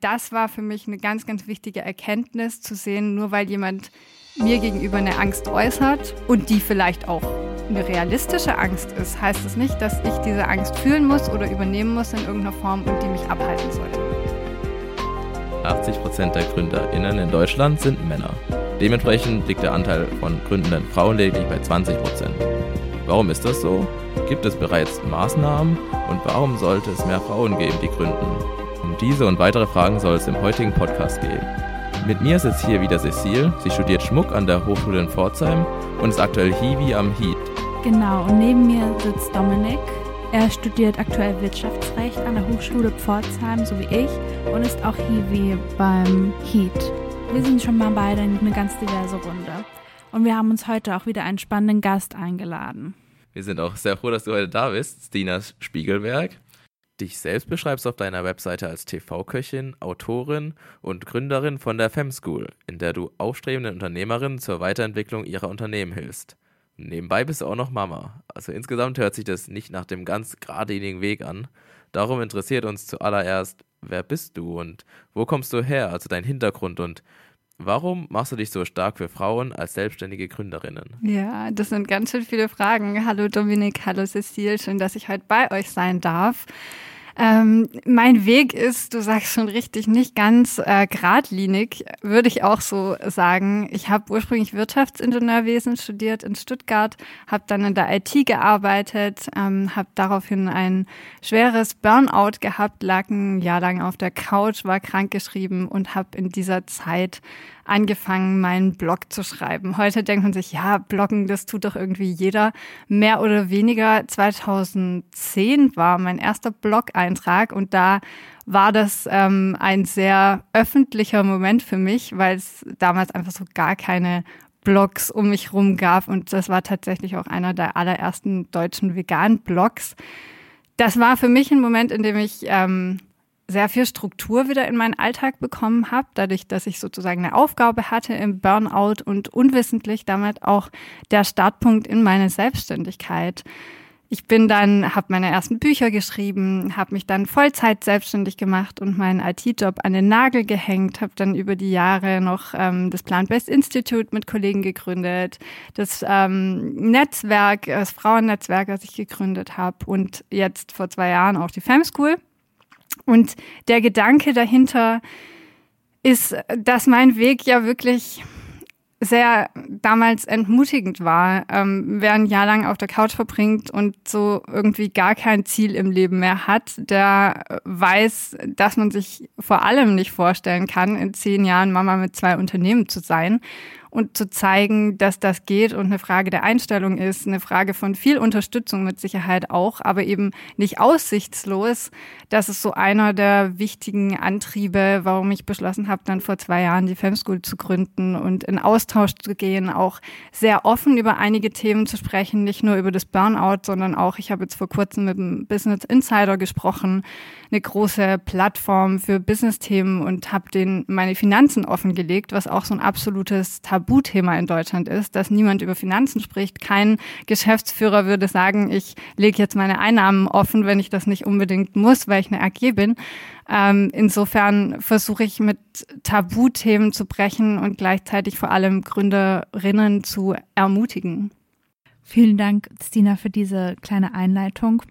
das war für mich eine ganz, ganz wichtige Erkenntnis zu sehen, nur weil jemand mir gegenüber eine Angst äußert und die vielleicht auch eine realistische Angst ist, heißt es nicht, dass ich diese Angst fühlen muss oder übernehmen muss in irgendeiner Form und die mich abhalten sollte. 80 Prozent der GründerInnen in Deutschland sind Männer. Dementsprechend liegt der Anteil von gründenden Frauen lediglich bei 20%. Prozent. Warum ist das so? Gibt es bereits Maßnahmen? Und warum sollte es mehr Frauen geben, die gründen? Diese und weitere Fragen soll es im heutigen Podcast gehen. Mit mir sitzt hier wieder Cecile. Sie studiert Schmuck an der Hochschule in Pforzheim und ist aktuell Hiwi am HEAT. Genau, und neben mir sitzt Dominik. Er studiert aktuell Wirtschaftsrecht an der Hochschule Pforzheim, so wie ich, und ist auch Hiwi beim HEAT. Wir sind schon mal beide eine ganz diverse Runde. Und wir haben uns heute auch wieder einen spannenden Gast eingeladen. Wir sind auch sehr froh, dass du heute da bist, Stina Spiegelberg. Dich selbst beschreibst auf deiner Webseite als TV-Köchin, Autorin und Gründerin von der Fem School, in der du aufstrebenden Unternehmerinnen zur Weiterentwicklung ihrer Unternehmen hilfst. Nebenbei bist du auch noch Mama. Also insgesamt hört sich das nicht nach dem ganz geradlinigen Weg an. Darum interessiert uns zuallererst, wer bist du und wo kommst du her, also dein Hintergrund und Warum machst du dich so stark für Frauen als selbstständige Gründerinnen? Ja, das sind ganz schön viele Fragen. Hallo Dominik, hallo Cecile, schön, dass ich heute bei euch sein darf. Ähm, mein Weg ist, du sagst schon richtig, nicht ganz äh, geradlinig, würde ich auch so sagen. Ich habe ursprünglich Wirtschaftsingenieurwesen studiert in Stuttgart, habe dann in der IT gearbeitet, ähm, habe daraufhin ein schweres Burnout gehabt, lag ein Jahr lang auf der Couch, war krankgeschrieben und habe in dieser Zeit angefangen, meinen Blog zu schreiben. Heute denkt man sich, ja, Bloggen, das tut doch irgendwie jeder. Mehr oder weniger 2010 war mein erster Blog-Eintrag und da war das ähm, ein sehr öffentlicher Moment für mich, weil es damals einfach so gar keine Blogs um mich rum gab und das war tatsächlich auch einer der allerersten deutschen veganen Blogs. Das war für mich ein Moment, in dem ich ähm, sehr viel Struktur wieder in meinen Alltag bekommen habe, dadurch, dass ich sozusagen eine Aufgabe hatte im Burnout und unwissentlich damit auch der Startpunkt in meine Selbstständigkeit. Ich bin dann, habe meine ersten Bücher geschrieben, habe mich dann Vollzeit selbstständig gemacht und meinen IT-Job an den Nagel gehängt, habe dann über die Jahre noch ähm, das Plant-Based Institute mit Kollegen gegründet, das ähm, Netzwerk, das Frauennetzwerk, das ich gegründet habe und jetzt vor zwei Jahren auch die Fem School. Und der Gedanke dahinter ist, dass mein Weg ja wirklich sehr damals entmutigend war. Ähm, wer ein Jahr lang auf der Couch verbringt und so irgendwie gar kein Ziel im Leben mehr hat, der weiß, dass man sich vor allem nicht vorstellen kann, in zehn Jahren Mama mit zwei Unternehmen zu sein und zu zeigen, dass das geht und eine Frage der Einstellung ist, eine Frage von viel Unterstützung mit Sicherheit auch, aber eben nicht aussichtslos. Das ist so einer der wichtigen Antriebe, warum ich beschlossen habe, dann vor zwei Jahren die Femschool zu gründen und in Austausch zu gehen, auch sehr offen über einige Themen zu sprechen, nicht nur über das Burnout, sondern auch, ich habe jetzt vor kurzem mit dem Business Insider gesprochen, eine große Plattform für Business-Themen und habe denen meine Finanzen offengelegt, was auch so ein absolutes Tabu Tabuthema in Deutschland ist, dass niemand über Finanzen spricht. Kein Geschäftsführer würde sagen, ich lege jetzt meine Einnahmen offen, wenn ich das nicht unbedingt muss, weil ich eine AG bin. Ähm, insofern versuche ich mit Tabuthemen zu brechen und gleichzeitig vor allem Gründerinnen zu ermutigen. Vielen Dank, Stina, für diese kleine Einleitung.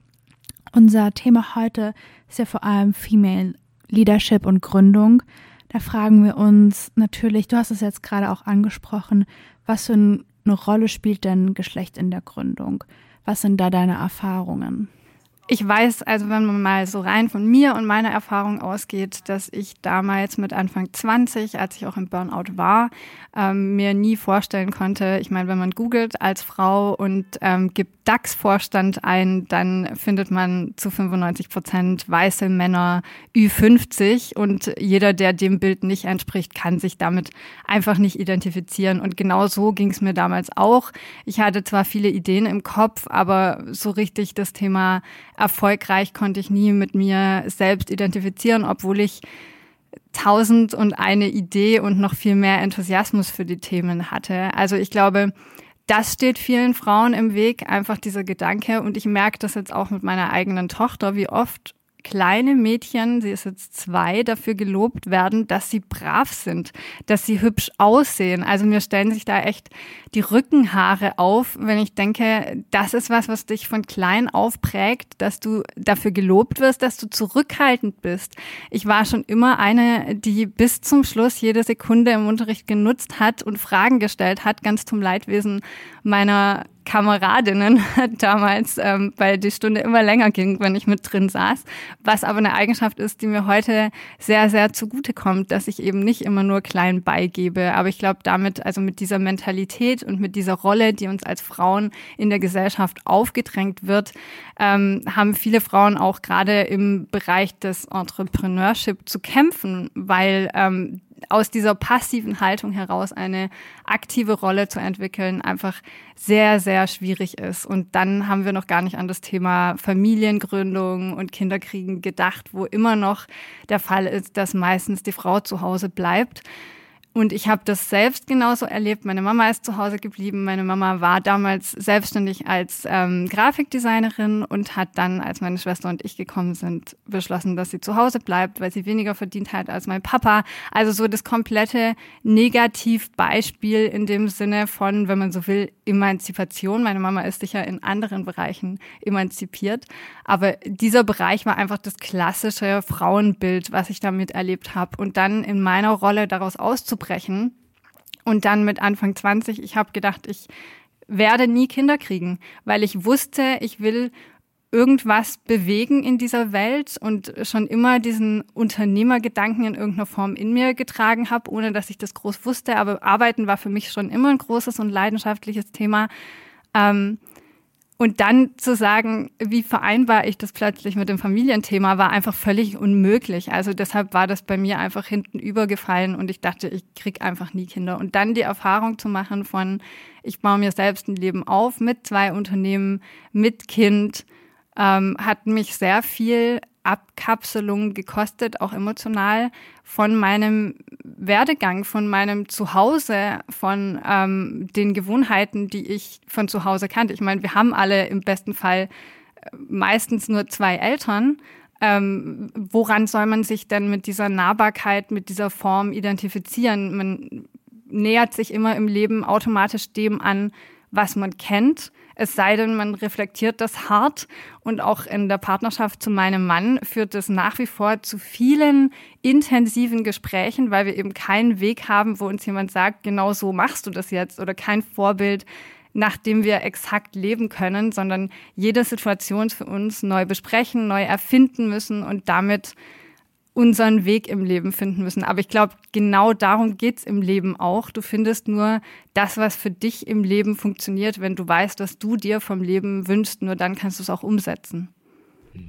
Unser Thema heute ist ja vor allem Female Leadership und Gründung. Da fragen wir uns natürlich, du hast es jetzt gerade auch angesprochen, was für eine Rolle spielt denn Geschlecht in der Gründung? Was sind da deine Erfahrungen? Ich weiß, also wenn man mal so rein von mir und meiner Erfahrung ausgeht, dass ich damals mit Anfang 20, als ich auch im Burnout war, ähm, mir nie vorstellen konnte, ich meine, wenn man googelt als Frau und ähm, gibt DAX-Vorstand ein, dann findet man zu 95 Prozent weiße Männer Ü50 und jeder, der dem Bild nicht entspricht, kann sich damit einfach nicht identifizieren. Und genau so ging es mir damals auch. Ich hatte zwar viele Ideen im Kopf, aber so richtig das Thema erfolgreich konnte ich nie mit mir selbst identifizieren, obwohl ich tausend und eine Idee und noch viel mehr Enthusiasmus für die Themen hatte. Also ich glaube, das steht vielen Frauen im Weg, einfach dieser Gedanke. Und ich merke das jetzt auch mit meiner eigenen Tochter, wie oft kleine Mädchen, sie ist jetzt zwei, dafür gelobt werden, dass sie brav sind, dass sie hübsch aussehen. Also mir stellen sich da echt die Rückenhaare auf, wenn ich denke, das ist was, was dich von klein auf prägt, dass du dafür gelobt wirst, dass du zurückhaltend bist. Ich war schon immer eine, die bis zum Schluss jede Sekunde im Unterricht genutzt hat und Fragen gestellt hat, ganz zum Leidwesen meiner Kameradinnen damals, ähm, weil die Stunde immer länger ging, wenn ich mit drin saß. Was aber eine Eigenschaft ist, die mir heute sehr, sehr zugute kommt, dass ich eben nicht immer nur klein beigebe. Aber ich glaube, damit, also mit dieser Mentalität und mit dieser Rolle, die uns als Frauen in der Gesellschaft aufgedrängt wird, ähm, haben viele Frauen auch gerade im Bereich des Entrepreneurship zu kämpfen, weil ähm, aus dieser passiven Haltung heraus eine aktive Rolle zu entwickeln, einfach sehr, sehr schwierig ist. Und dann haben wir noch gar nicht an das Thema Familiengründung und Kinderkriegen gedacht, wo immer noch der Fall ist, dass meistens die Frau zu Hause bleibt. Und ich habe das selbst genauso erlebt. Meine Mama ist zu Hause geblieben. Meine Mama war damals selbstständig als ähm, Grafikdesignerin und hat dann, als meine Schwester und ich gekommen sind, beschlossen, dass sie zu Hause bleibt, weil sie weniger verdient hat als mein Papa. Also so das komplette Negativbeispiel in dem Sinne von, wenn man so will, Emanzipation. Meine Mama ist sicher in anderen Bereichen emanzipiert. Aber dieser Bereich war einfach das klassische Frauenbild, was ich damit erlebt habe. Und dann in meiner Rolle daraus auszubrechen, aufzubrechen. Und dann mit Anfang 20, ich habe gedacht, ich werde nie Kinder kriegen, weil ich wusste, ich will irgendwas bewegen in dieser Welt und schon immer diesen Unternehmergedanken in irgendeiner Form in mir getragen habe, ohne dass ich das groß wusste. Aber Arbeiten war für mich schon immer ein großes und leidenschaftliches Thema. Ähm, und dann zu sagen, wie vereinbar ich das plötzlich mit dem Familienthema, war einfach völlig unmöglich. Also deshalb war das bei mir einfach hinten übergefallen und ich dachte, ich krieg einfach nie Kinder. Und dann die Erfahrung zu machen von, ich baue mir selbst ein Leben auf mit zwei Unternehmen, mit Kind, ähm, hat mich sehr viel Abkapselung gekostet, auch emotional, von meinem Werdegang, von meinem Zuhause, von ähm, den Gewohnheiten, die ich von zu Hause kannte. Ich meine, wir haben alle im besten Fall äh, meistens nur zwei Eltern. Ähm, woran soll man sich denn mit dieser Nahbarkeit, mit dieser Form identifizieren? Man nähert sich immer im Leben automatisch dem an, was man kennt es sei denn, man reflektiert das hart. Und auch in der Partnerschaft zu meinem Mann führt es nach wie vor zu vielen intensiven Gesprächen, weil wir eben keinen Weg haben, wo uns jemand sagt, genau so machst du das jetzt oder kein Vorbild, nach dem wir exakt leben können, sondern jede Situation für uns neu besprechen, neu erfinden müssen und damit unseren Weg im Leben finden müssen. Aber ich glaube, genau darum geht's im Leben auch. Du findest nur das, was für dich im Leben funktioniert, wenn du weißt, was du dir vom Leben wünschst. Nur dann kannst du es auch umsetzen.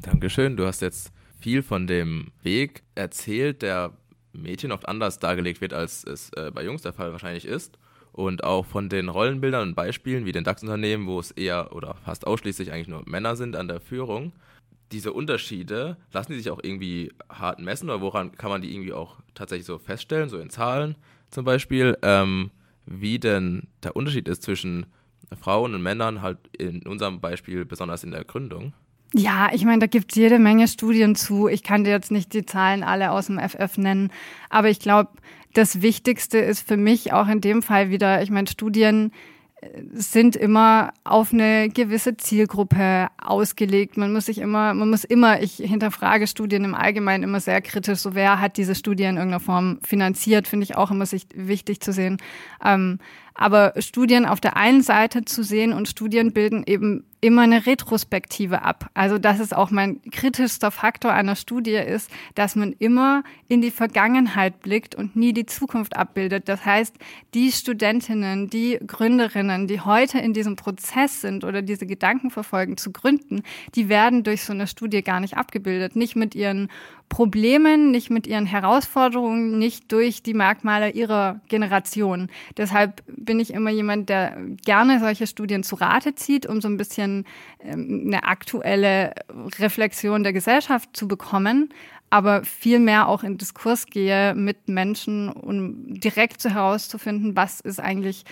Dankeschön. Du hast jetzt viel von dem Weg erzählt, der Mädchen oft anders dargelegt wird, als es äh, bei Jungs der Fall wahrscheinlich ist. Und auch von den Rollenbildern und Beispielen wie den DAX-Unternehmen, wo es eher oder fast ausschließlich eigentlich nur Männer sind an der Führung diese Unterschiede, lassen die sich auch irgendwie hart messen oder woran kann man die irgendwie auch tatsächlich so feststellen, so in Zahlen zum Beispiel, ähm, wie denn der Unterschied ist zwischen Frauen und Männern, halt in unserem Beispiel besonders in der Gründung? Ja, ich meine, da gibt es jede Menge Studien zu. Ich kann dir jetzt nicht die Zahlen alle aus dem FF nennen, aber ich glaube, das Wichtigste ist für mich auch in dem Fall wieder, ich meine, Studien sind immer auf eine gewisse Zielgruppe ausgelegt. Man muss sich immer, man muss immer, ich hinterfrage Studien im Allgemeinen immer sehr kritisch. So wer hat diese Studie in irgendeiner Form finanziert, finde ich auch immer sich wichtig zu sehen. Ähm, aber Studien auf der einen Seite zu sehen und Studien bilden eben immer eine Retrospektive ab. Also das ist auch mein kritischster Faktor einer Studie ist, dass man immer in die Vergangenheit blickt und nie die Zukunft abbildet. Das heißt, die Studentinnen, die Gründerinnen, die heute in diesem Prozess sind oder diese Gedanken verfolgen zu gründen, die werden durch so eine Studie gar nicht abgebildet. Nicht mit ihren Problemen, nicht mit ihren Herausforderungen, nicht durch die Merkmale ihrer Generation. Deshalb bin ich immer jemand, der gerne solche Studien zu Rate zieht, um so ein bisschen ähm, eine aktuelle Reflexion der Gesellschaft zu bekommen, aber viel mehr auch in Diskurs gehe mit Menschen, um direkt herauszufinden, was ist eigentlich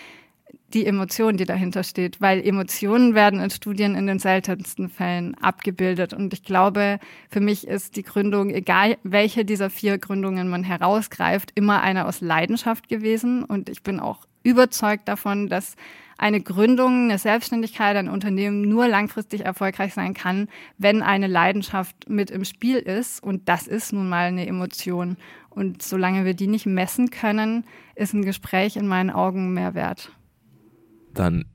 die Emotion, die dahinter steht, weil Emotionen werden in Studien in den seltensten Fällen abgebildet. Und ich glaube, für mich ist die Gründung, egal welche dieser vier Gründungen man herausgreift, immer eine aus Leidenschaft gewesen. Und ich bin auch überzeugt davon, dass eine Gründung, eine Selbstständigkeit, ein Unternehmen nur langfristig erfolgreich sein kann, wenn eine Leidenschaft mit im Spiel ist. Und das ist nun mal eine Emotion. Und solange wir die nicht messen können, ist ein Gespräch in meinen Augen mehr wert dann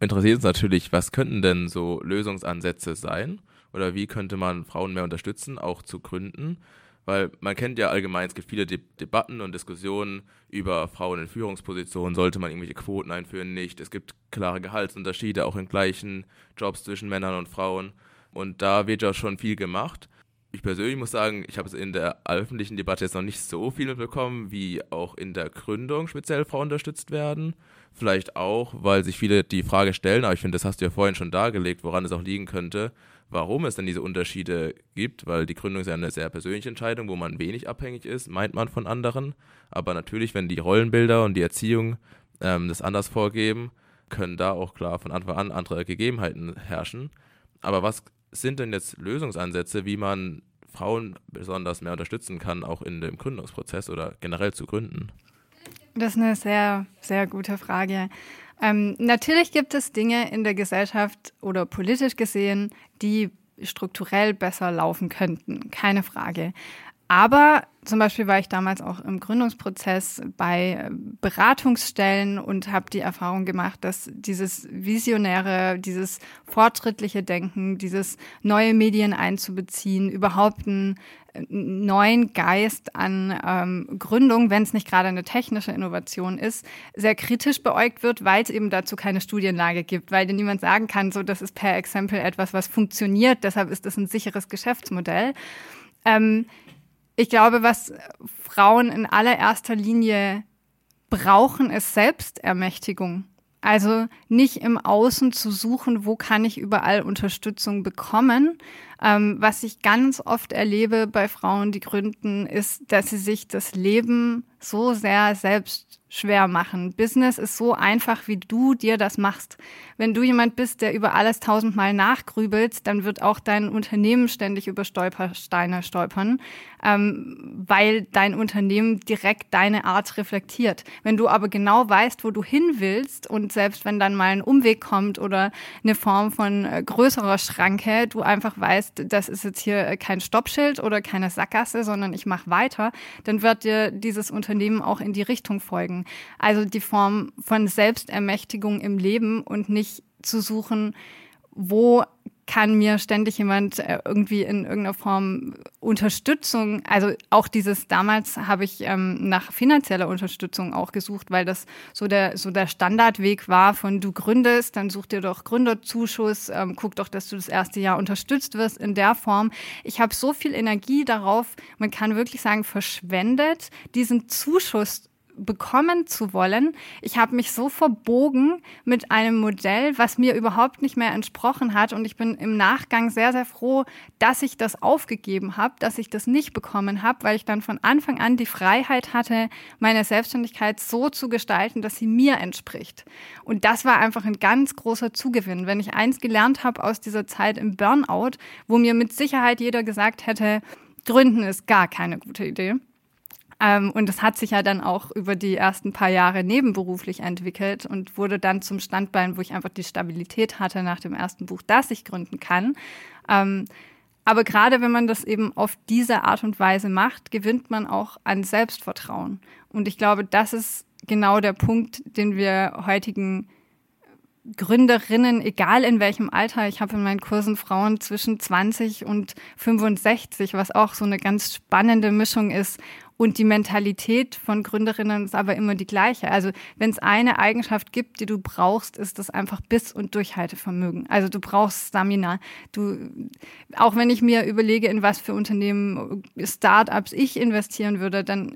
interessiert uns natürlich, was könnten denn so Lösungsansätze sein? Oder wie könnte man Frauen mehr unterstützen, auch zu gründen? Weil man kennt ja allgemein, es gibt viele De Debatten und Diskussionen über Frauen in Führungspositionen. Sollte man irgendwelche Quoten einführen? Nicht. Es gibt klare Gehaltsunterschiede, auch in gleichen Jobs zwischen Männern und Frauen. Und da wird ja schon viel gemacht. Ich persönlich muss sagen, ich habe es in der öffentlichen Debatte jetzt noch nicht so viel mitbekommen, wie auch in der Gründung speziell Frauen unterstützt werden. Vielleicht auch, weil sich viele die Frage stellen, aber ich finde, das hast du ja vorhin schon dargelegt, woran es auch liegen könnte, warum es denn diese Unterschiede gibt, weil die Gründung ist ja eine sehr persönliche Entscheidung, wo man wenig abhängig ist, meint man von anderen. Aber natürlich, wenn die Rollenbilder und die Erziehung ähm, das anders vorgeben, können da auch klar von Anfang an andere Gegebenheiten herrschen. Aber was sind denn jetzt Lösungsansätze, wie man Frauen besonders mehr unterstützen kann, auch in dem Gründungsprozess oder generell zu gründen? Das ist eine sehr, sehr gute Frage. Ähm, natürlich gibt es Dinge in der Gesellschaft oder politisch gesehen, die strukturell besser laufen könnten, keine Frage. Aber zum Beispiel war ich damals auch im Gründungsprozess bei Beratungsstellen und habe die Erfahrung gemacht, dass dieses visionäre, dieses fortschrittliche Denken, dieses neue Medien einzubeziehen, überhaupt einen neuen Geist an ähm, Gründung, wenn es nicht gerade eine technische Innovation ist, sehr kritisch beäugt wird, weil es eben dazu keine Studienlage gibt, weil dir niemand sagen kann, so das ist per Exempel etwas, was funktioniert, deshalb ist das ein sicheres Geschäftsmodell. Ähm, ich glaube, was Frauen in allererster Linie brauchen, ist Selbstermächtigung. Also nicht im Außen zu suchen, wo kann ich überall Unterstützung bekommen. Ähm, was ich ganz oft erlebe bei Frauen, die gründen, ist, dass sie sich das Leben so sehr selbst schwer machen. Business ist so einfach, wie du dir das machst. Wenn du jemand bist, der über alles tausendmal nachgrübelt, dann wird auch dein Unternehmen ständig über Stolpersteine stolpern, ähm, weil dein Unternehmen direkt deine Art reflektiert. Wenn du aber genau weißt, wo du hin willst und selbst wenn dann mal ein Umweg kommt oder eine Form von äh, größerer Schranke, du einfach weißt, das ist jetzt hier kein Stoppschild oder keine Sackgasse, sondern ich mache weiter, dann wird dir dieses Unternehmen auch in die Richtung folgen. Also die Form von Selbstermächtigung im Leben und nicht zu suchen, wo kann mir ständig jemand äh, irgendwie in irgendeiner Form Unterstützung, also auch dieses damals habe ich ähm, nach finanzieller Unterstützung auch gesucht, weil das so der so der Standardweg war von du gründest, dann such dir doch Gründerzuschuss, ähm, guck doch, dass du das erste Jahr unterstützt wirst in der Form. Ich habe so viel Energie darauf, man kann wirklich sagen verschwendet, diesen Zuschuss bekommen zu wollen. Ich habe mich so verbogen mit einem Modell, was mir überhaupt nicht mehr entsprochen hat. Und ich bin im Nachgang sehr, sehr froh, dass ich das aufgegeben habe, dass ich das nicht bekommen habe, weil ich dann von Anfang an die Freiheit hatte, meine Selbstständigkeit so zu gestalten, dass sie mir entspricht. Und das war einfach ein ganz großer Zugewinn. Wenn ich eins gelernt habe aus dieser Zeit im Burnout, wo mir mit Sicherheit jeder gesagt hätte, Gründen ist gar keine gute Idee ähm, und es hat sich ja dann auch über die ersten paar Jahre nebenberuflich entwickelt und wurde dann zum Standbein, wo ich einfach die Stabilität hatte nach dem ersten Buch, dass ich gründen kann. Ähm, aber gerade wenn man das eben auf diese Art und Weise macht, gewinnt man auch an Selbstvertrauen. Und ich glaube, das ist genau der Punkt, den wir heutigen Gründerinnen, egal in welchem Alter, ich habe in meinen Kursen Frauen zwischen 20 und 65, was auch so eine ganz spannende Mischung ist. Und die Mentalität von Gründerinnen ist aber immer die gleiche. Also wenn es eine Eigenschaft gibt, die du brauchst, ist das einfach Biss- und Durchhaltevermögen. Also du brauchst Stamina. Du, auch wenn ich mir überlege, in was für Unternehmen, Startups ich investieren würde, dann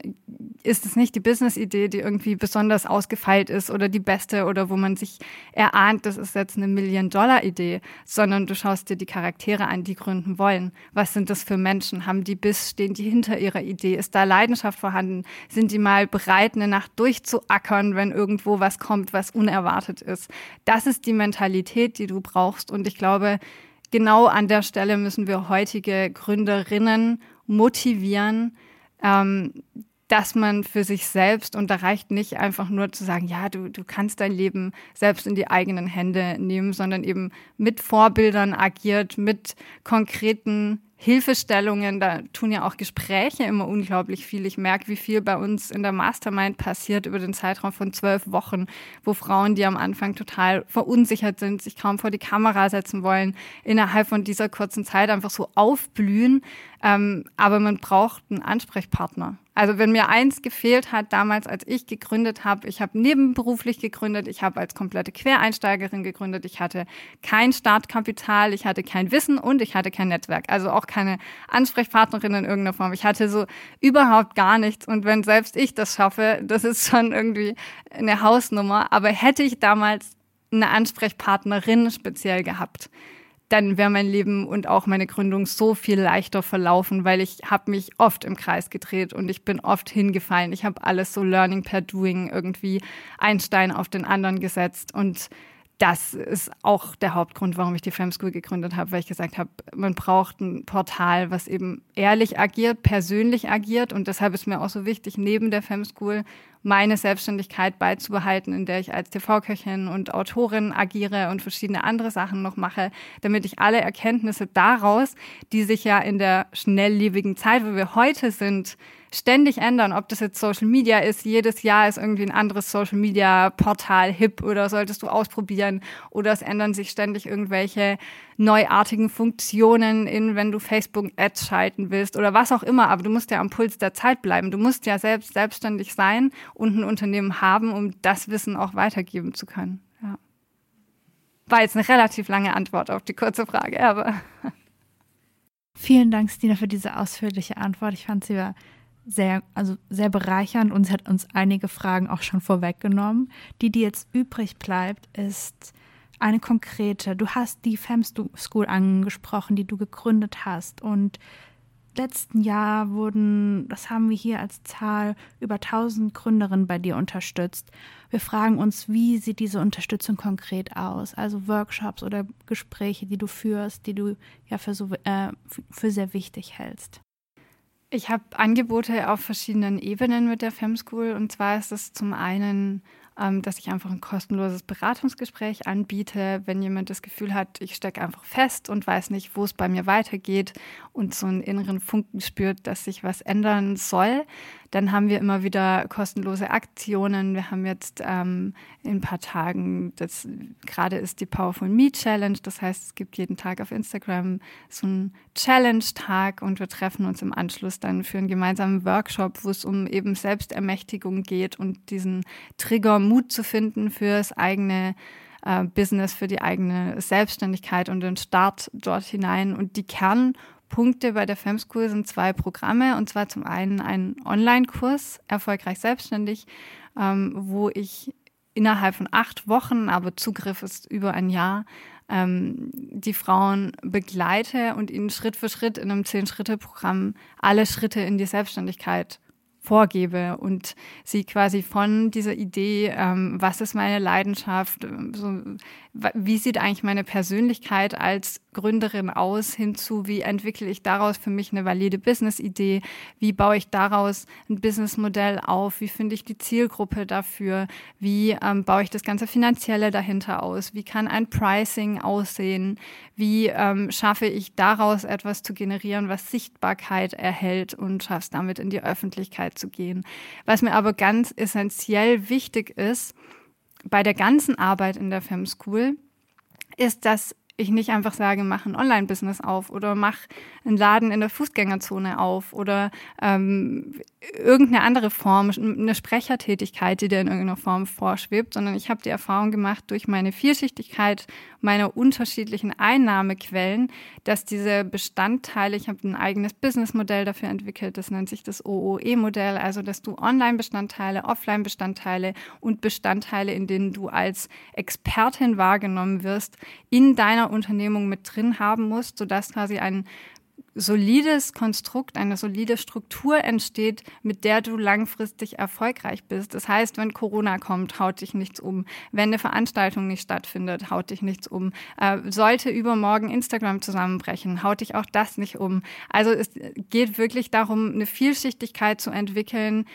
ist es nicht die Business-Idee, die irgendwie besonders ausgefeilt ist oder die beste oder wo man sich erahnt, das ist jetzt eine Million-Dollar-Idee, sondern du schaust dir die Charaktere an, die gründen wollen. Was sind das für Menschen? Haben die Biss? Stehen die hinter ihrer Idee? Ist da Leidenschaft vorhanden? Sind die mal bereit, eine Nacht durchzuackern, wenn irgendwo was kommt, was unerwartet ist? Das ist die Mentalität, die du brauchst. Und ich glaube, genau an der Stelle müssen wir heutige Gründerinnen motivieren, ähm, dass man für sich selbst, und da reicht nicht einfach nur zu sagen, ja, du, du kannst dein Leben selbst in die eigenen Hände nehmen, sondern eben mit Vorbildern agiert, mit konkreten Hilfestellungen, da tun ja auch Gespräche immer unglaublich viel. Ich merke, wie viel bei uns in der Mastermind passiert über den Zeitraum von zwölf Wochen, wo Frauen, die am Anfang total verunsichert sind, sich kaum vor die Kamera setzen wollen, innerhalb von dieser kurzen Zeit einfach so aufblühen. Ähm, aber man braucht einen Ansprechpartner. Also wenn mir eins gefehlt hat damals, als ich gegründet habe, ich habe nebenberuflich gegründet, ich habe als komplette Quereinsteigerin gegründet, ich hatte kein Startkapital, ich hatte kein Wissen und ich hatte kein Netzwerk, also auch keine Ansprechpartnerin in irgendeiner Form. Ich hatte so überhaupt gar nichts und wenn selbst ich das schaffe, das ist schon irgendwie eine Hausnummer, aber hätte ich damals eine Ansprechpartnerin speziell gehabt, dann wäre mein Leben und auch meine Gründung so viel leichter verlaufen, weil ich habe mich oft im Kreis gedreht und ich bin oft hingefallen. Ich habe alles so Learning per Doing irgendwie ein Stein auf den anderen gesetzt und das ist auch der Hauptgrund, warum ich die Fem School gegründet habe, weil ich gesagt habe, man braucht ein Portal, was eben ehrlich agiert, persönlich agiert und deshalb ist mir auch so wichtig, neben der Fem School meine Selbstständigkeit beizubehalten, in der ich als TV-Köchin und Autorin agiere und verschiedene andere Sachen noch mache, damit ich alle Erkenntnisse daraus, die sich ja in der schnelllebigen Zeit, wo wir heute sind, ständig ändern, ob das jetzt Social Media ist, jedes Jahr ist irgendwie ein anderes Social Media Portal hip oder solltest du ausprobieren oder es ändern sich ständig irgendwelche neuartigen Funktionen in, wenn du Facebook Ads schalten willst oder was auch immer, aber du musst ja am Puls der Zeit bleiben. Du musst ja selbst selbstständig sein und ein Unternehmen haben, um das Wissen auch weitergeben zu können. Ja. War jetzt eine relativ lange Antwort auf die kurze Frage, aber Vielen Dank, Stina, für diese ausführliche Antwort. Ich fand sie war sehr, also sehr bereichernd und sie hat uns einige Fragen auch schon vorweggenommen. Die, die jetzt übrig bleibt, ist eine konkrete. Du hast die Fem School angesprochen, die du gegründet hast und letzten Jahr wurden, das haben wir hier als Zahl, über 1000 Gründerinnen bei dir unterstützt. Wir fragen uns, wie sieht diese Unterstützung konkret aus? Also Workshops oder Gespräche, die du führst, die du ja für, so, äh, für sehr wichtig hältst. Ich habe Angebote auf verschiedenen Ebenen mit der FemSchool. Und zwar ist es zum einen, dass ich einfach ein kostenloses Beratungsgespräch anbiete, wenn jemand das Gefühl hat, ich stecke einfach fest und weiß nicht, wo es bei mir weitergeht und so einen inneren Funken spürt, dass sich was ändern soll. Dann haben wir immer wieder kostenlose Aktionen. Wir haben jetzt ähm, in ein paar Tagen, das gerade ist die Powerful Me Challenge. Das heißt, es gibt jeden Tag auf Instagram so einen Challenge-Tag und wir treffen uns im Anschluss dann für einen gemeinsamen Workshop, wo es um eben Selbstermächtigung geht und diesen Trigger Mut zu finden fürs eigene äh, Business, für die eigene Selbstständigkeit und den Start dort hinein. Und die Kern Punkte bei der FemSchool sind zwei Programme. Und zwar zum einen ein Online-Kurs, erfolgreich selbstständig, ähm, wo ich innerhalb von acht Wochen, aber Zugriff ist über ein Jahr, ähm, die Frauen begleite und ihnen Schritt für Schritt in einem Zehn-Schritte-Programm alle Schritte in die Selbstständigkeit vorgebe und sie quasi von dieser Idee, ähm, was ist meine Leidenschaft, so, wie sieht eigentlich meine Persönlichkeit als Gründerin aus, hinzu, wie entwickle ich daraus für mich eine valide Business-Idee, wie baue ich daraus ein Businessmodell auf, wie finde ich die Zielgruppe dafür, wie ähm, baue ich das ganze Finanzielle dahinter aus, wie kann ein Pricing aussehen, wie ähm, schaffe ich daraus etwas zu generieren, was Sichtbarkeit erhält und schaffst damit in die Öffentlichkeit zu gehen. Was mir aber ganz essentiell wichtig ist, bei der ganzen Arbeit in der Fem School, ist, dass ich nicht einfach sage, mach ein Online-Business auf oder mach einen Laden in der Fußgängerzone auf oder ähm, irgendeine andere Form, eine Sprechertätigkeit, die dir in irgendeiner Form vorschwebt, sondern ich habe die Erfahrung gemacht durch meine Vielschichtigkeit meiner unterschiedlichen Einnahmequellen, dass diese Bestandteile, ich habe ein eigenes Businessmodell dafür entwickelt, das nennt sich das OOE-Modell, also dass du Online-Bestandteile, Offline-Bestandteile und Bestandteile, in denen du als Expertin wahrgenommen wirst, in deiner Unternehmung mit drin haben musst, sodass quasi ein solides Konstrukt, eine solide Struktur entsteht, mit der du langfristig erfolgreich bist. Das heißt, wenn Corona kommt, haut dich nichts um. Wenn eine Veranstaltung nicht stattfindet, haut dich nichts um. Äh, sollte übermorgen Instagram zusammenbrechen, haut dich auch das nicht um. Also es geht wirklich darum, eine Vielschichtigkeit zu entwickeln,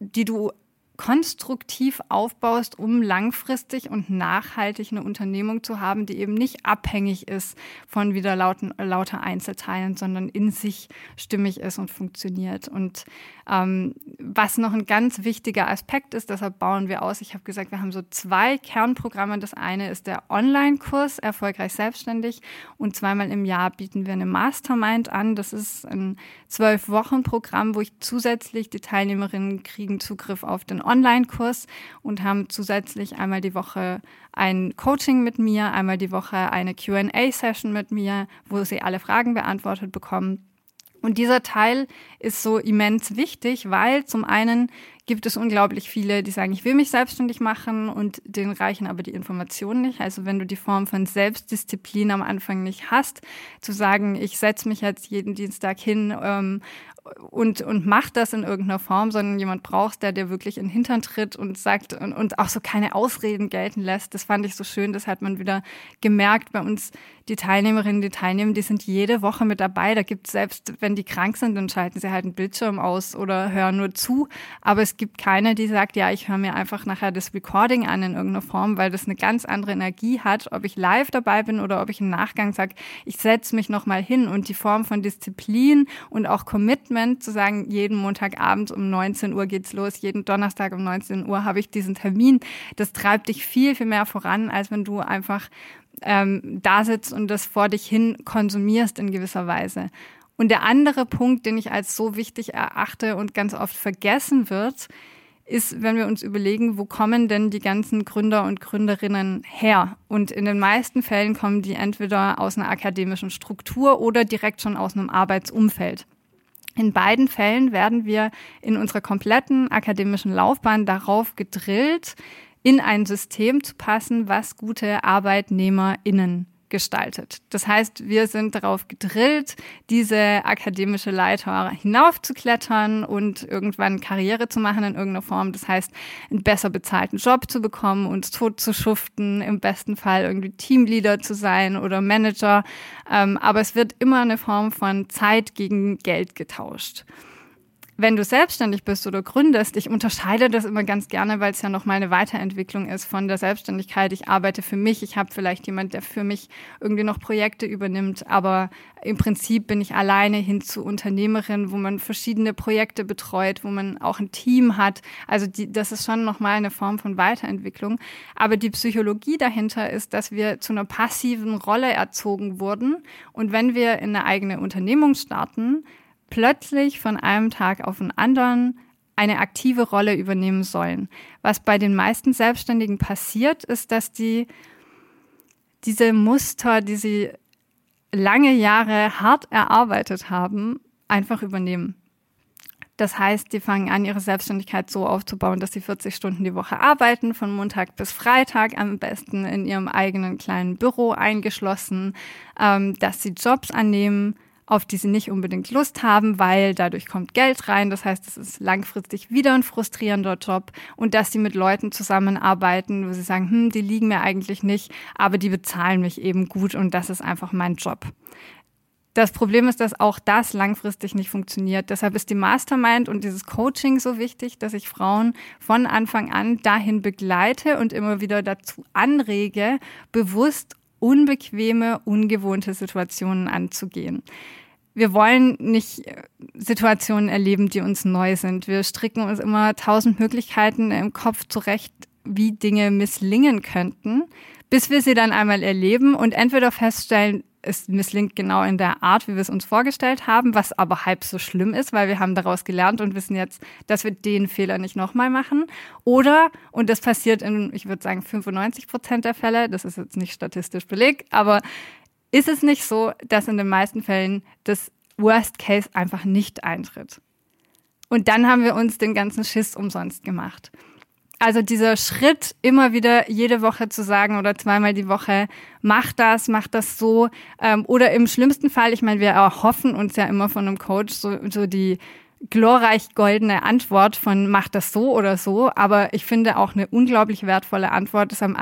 die du konstruktiv aufbaust, um langfristig und nachhaltig eine Unternehmung zu haben, die eben nicht abhängig ist von wieder lauten, lauter Einzelteilen, sondern in sich stimmig ist und funktioniert. Und ähm, was noch ein ganz wichtiger Aspekt ist, deshalb bauen wir aus. Ich habe gesagt, wir haben so zwei Kernprogramme. Das eine ist der Online-Kurs Erfolgreich Selbstständig und zweimal im Jahr bieten wir eine Mastermind an. Das ist ein zwölf Wochen Programm, wo ich zusätzlich die Teilnehmerinnen kriegen Zugriff auf den Online-Kurs und haben zusätzlich einmal die Woche ein Coaching mit mir, einmal die Woche eine QA-Session mit mir, wo sie alle Fragen beantwortet bekommen. Und dieser Teil ist so immens wichtig, weil zum einen gibt es unglaublich viele, die sagen, ich will mich selbstständig machen und denen reichen aber die Informationen nicht. Also wenn du die Form von Selbstdisziplin am Anfang nicht hast, zu sagen, ich setze mich jetzt jeden Dienstag hin ähm, und, und macht das in irgendeiner Form, sondern jemand brauchst, der dir wirklich in den Hintern tritt und sagt und, und auch so keine Ausreden gelten lässt. Das fand ich so schön. Das hat man wieder gemerkt bei uns. Die Teilnehmerinnen, die teilnehmen, die sind jede Woche mit dabei. Da gibt es selbst, wenn die krank sind, dann schalten sie halt einen Bildschirm aus oder hören nur zu. Aber es gibt keine, die sagt, ja, ich höre mir einfach nachher das Recording an in irgendeiner Form, weil das eine ganz andere Energie hat, ob ich live dabei bin oder ob ich im Nachgang sage, ich setze mich nochmal hin und die Form von Disziplin und auch Commitment Commitment zu sagen, jeden Montagabend um 19 Uhr geht's los, jeden Donnerstag um 19 Uhr habe ich diesen Termin. Das treibt dich viel, viel mehr voran, als wenn du einfach ähm, da sitzt und das vor dich hin konsumierst in gewisser Weise. Und der andere Punkt, den ich als so wichtig erachte und ganz oft vergessen wird, ist, wenn wir uns überlegen, wo kommen denn die ganzen Gründer und Gründerinnen her? Und in den meisten Fällen kommen die entweder aus einer akademischen Struktur oder direkt schon aus einem Arbeitsumfeld. In beiden Fällen werden wir in unserer kompletten akademischen Laufbahn darauf gedrillt, in ein System zu passen, was gute ArbeitnehmerInnen gestaltet. Das heißt, wir sind darauf gedrillt, diese akademische Leiter hinaufzuklettern und irgendwann Karriere zu machen in irgendeiner Form. Das heißt, einen besser bezahlten Job zu bekommen, uns tot zu schuften, im besten Fall irgendwie Teamleader zu sein oder Manager. Ähm, aber es wird immer eine Form von Zeit gegen Geld getauscht wenn du selbstständig bist oder gründest, ich unterscheide das immer ganz gerne, weil es ja nochmal eine Weiterentwicklung ist von der Selbstständigkeit. Ich arbeite für mich, ich habe vielleicht jemand, der für mich irgendwie noch Projekte übernimmt, aber im Prinzip bin ich alleine hin zu Unternehmerin, wo man verschiedene Projekte betreut, wo man auch ein Team hat. Also die, das ist schon nochmal eine Form von Weiterentwicklung. Aber die Psychologie dahinter ist, dass wir zu einer passiven Rolle erzogen wurden. Und wenn wir in eine eigene Unternehmung starten, plötzlich von einem Tag auf den anderen eine aktive Rolle übernehmen sollen. Was bei den meisten Selbstständigen passiert, ist, dass die diese Muster, die sie lange Jahre hart erarbeitet haben, einfach übernehmen. Das heißt, die fangen an, ihre Selbstständigkeit so aufzubauen, dass sie 40 Stunden die Woche arbeiten, von Montag bis Freitag, am besten in ihrem eigenen kleinen Büro eingeschlossen, ähm, dass sie Jobs annehmen, auf die sie nicht unbedingt Lust haben, weil dadurch kommt Geld rein. Das heißt, es ist langfristig wieder ein frustrierender Job und dass sie mit Leuten zusammenarbeiten, wo sie sagen, hm, die liegen mir eigentlich nicht, aber die bezahlen mich eben gut und das ist einfach mein Job. Das Problem ist, dass auch das langfristig nicht funktioniert. Deshalb ist die Mastermind und dieses Coaching so wichtig, dass ich Frauen von Anfang an dahin begleite und immer wieder dazu anrege, bewusst unbequeme, ungewohnte Situationen anzugehen. Wir wollen nicht äh, Situationen erleben, die uns neu sind. Wir stricken uns immer tausend Möglichkeiten im Kopf zurecht, wie Dinge misslingen könnten, bis wir sie dann einmal erleben und entweder feststellen, es misslingt genau in der Art, wie wir es uns vorgestellt haben, was aber halb so schlimm ist, weil wir haben daraus gelernt und wissen jetzt, dass wir den Fehler nicht nochmal machen. Oder, und das passiert in, ich würde sagen, 95 Prozent der Fälle, das ist jetzt nicht statistisch belegt, aber ist es nicht so, dass in den meisten Fällen das Worst Case einfach nicht eintritt? Und dann haben wir uns den ganzen Schiss umsonst gemacht. Also dieser Schritt, immer wieder jede Woche zu sagen oder zweimal die Woche, mach das, mach das so. Ähm, oder im schlimmsten Fall, ich meine, wir erhoffen uns ja immer von einem Coach so, so die glorreich goldene Antwort von mach das so oder so. Aber ich finde auch eine unglaublich wertvolle Antwort ist am,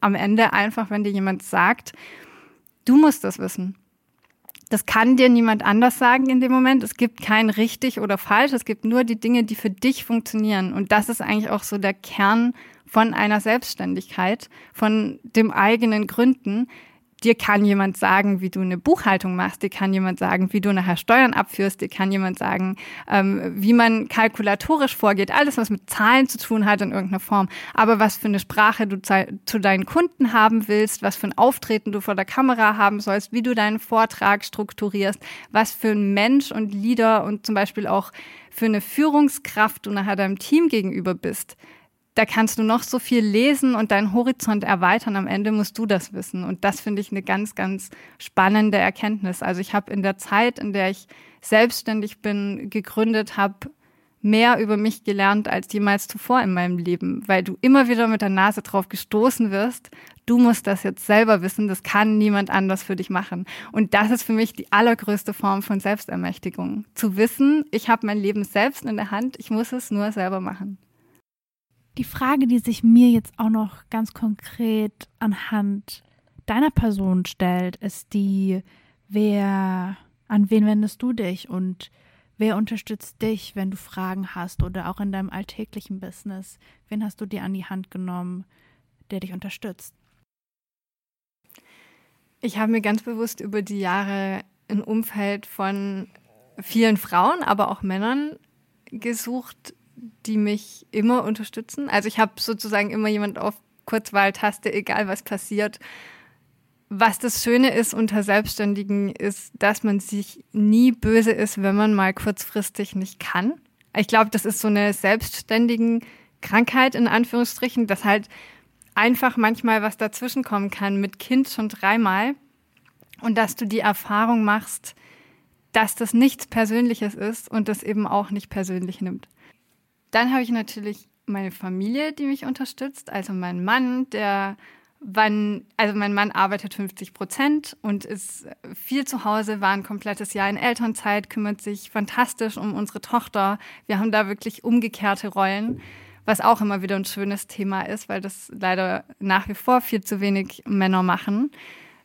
am Ende einfach, wenn dir jemand sagt, du musst das wissen. Das kann dir niemand anders sagen in dem Moment. Es gibt kein richtig oder falsch. Es gibt nur die Dinge, die für dich funktionieren. Und das ist eigentlich auch so der Kern von einer Selbstständigkeit, von dem eigenen Gründen, dir kann jemand sagen, wie du eine Buchhaltung machst, dir kann jemand sagen, wie du nachher Steuern abführst, dir kann jemand sagen, ähm, wie man kalkulatorisch vorgeht, alles, was mit Zahlen zu tun hat in irgendeiner Form. Aber was für eine Sprache du zu deinen Kunden haben willst, was für ein Auftreten du vor der Kamera haben sollst, wie du deinen Vortrag strukturierst, was für ein Mensch und Leader und zum Beispiel auch für eine Führungskraft du nachher deinem Team gegenüber bist da kannst du noch so viel lesen und deinen Horizont erweitern. Am Ende musst du das wissen. Und das finde ich eine ganz, ganz spannende Erkenntnis. Also ich habe in der Zeit, in der ich selbstständig bin, gegründet habe, mehr über mich gelernt als jemals zuvor in meinem Leben, weil du immer wieder mit der Nase drauf gestoßen wirst. Du musst das jetzt selber wissen, das kann niemand anders für dich machen. Und das ist für mich die allergrößte Form von Selbstermächtigung. Zu wissen, ich habe mein Leben selbst in der Hand, ich muss es nur selber machen. Die Frage, die sich mir jetzt auch noch ganz konkret anhand deiner Person stellt, ist die, wer, an wen wendest du dich und wer unterstützt dich, wenn du Fragen hast oder auch in deinem alltäglichen Business? Wen hast du dir an die Hand genommen, der dich unterstützt? Ich habe mir ganz bewusst über die Jahre ein Umfeld von vielen Frauen, aber auch Männern gesucht, die mich immer unterstützen. Also ich habe sozusagen immer jemand auf Kurzwahltaste, egal was passiert. Was das Schöne ist unter Selbstständigen, ist, dass man sich nie böse ist, wenn man mal kurzfristig nicht kann. Ich glaube, das ist so eine selbstständigen Krankheit in Anführungsstrichen, dass halt einfach manchmal was dazwischen kommen kann mit Kind schon dreimal und dass du die Erfahrung machst, dass das nichts Persönliches ist und das eben auch nicht persönlich nimmt. Dann habe ich natürlich meine Familie, die mich unterstützt, also mein Mann, der wann, also mein Mann arbeitet 50 Prozent und ist viel zu Hause, war ein komplettes Jahr in Elternzeit, kümmert sich fantastisch um unsere Tochter. Wir haben da wirklich umgekehrte Rollen, was auch immer wieder ein schönes Thema ist, weil das leider nach wie vor viel zu wenig Männer machen.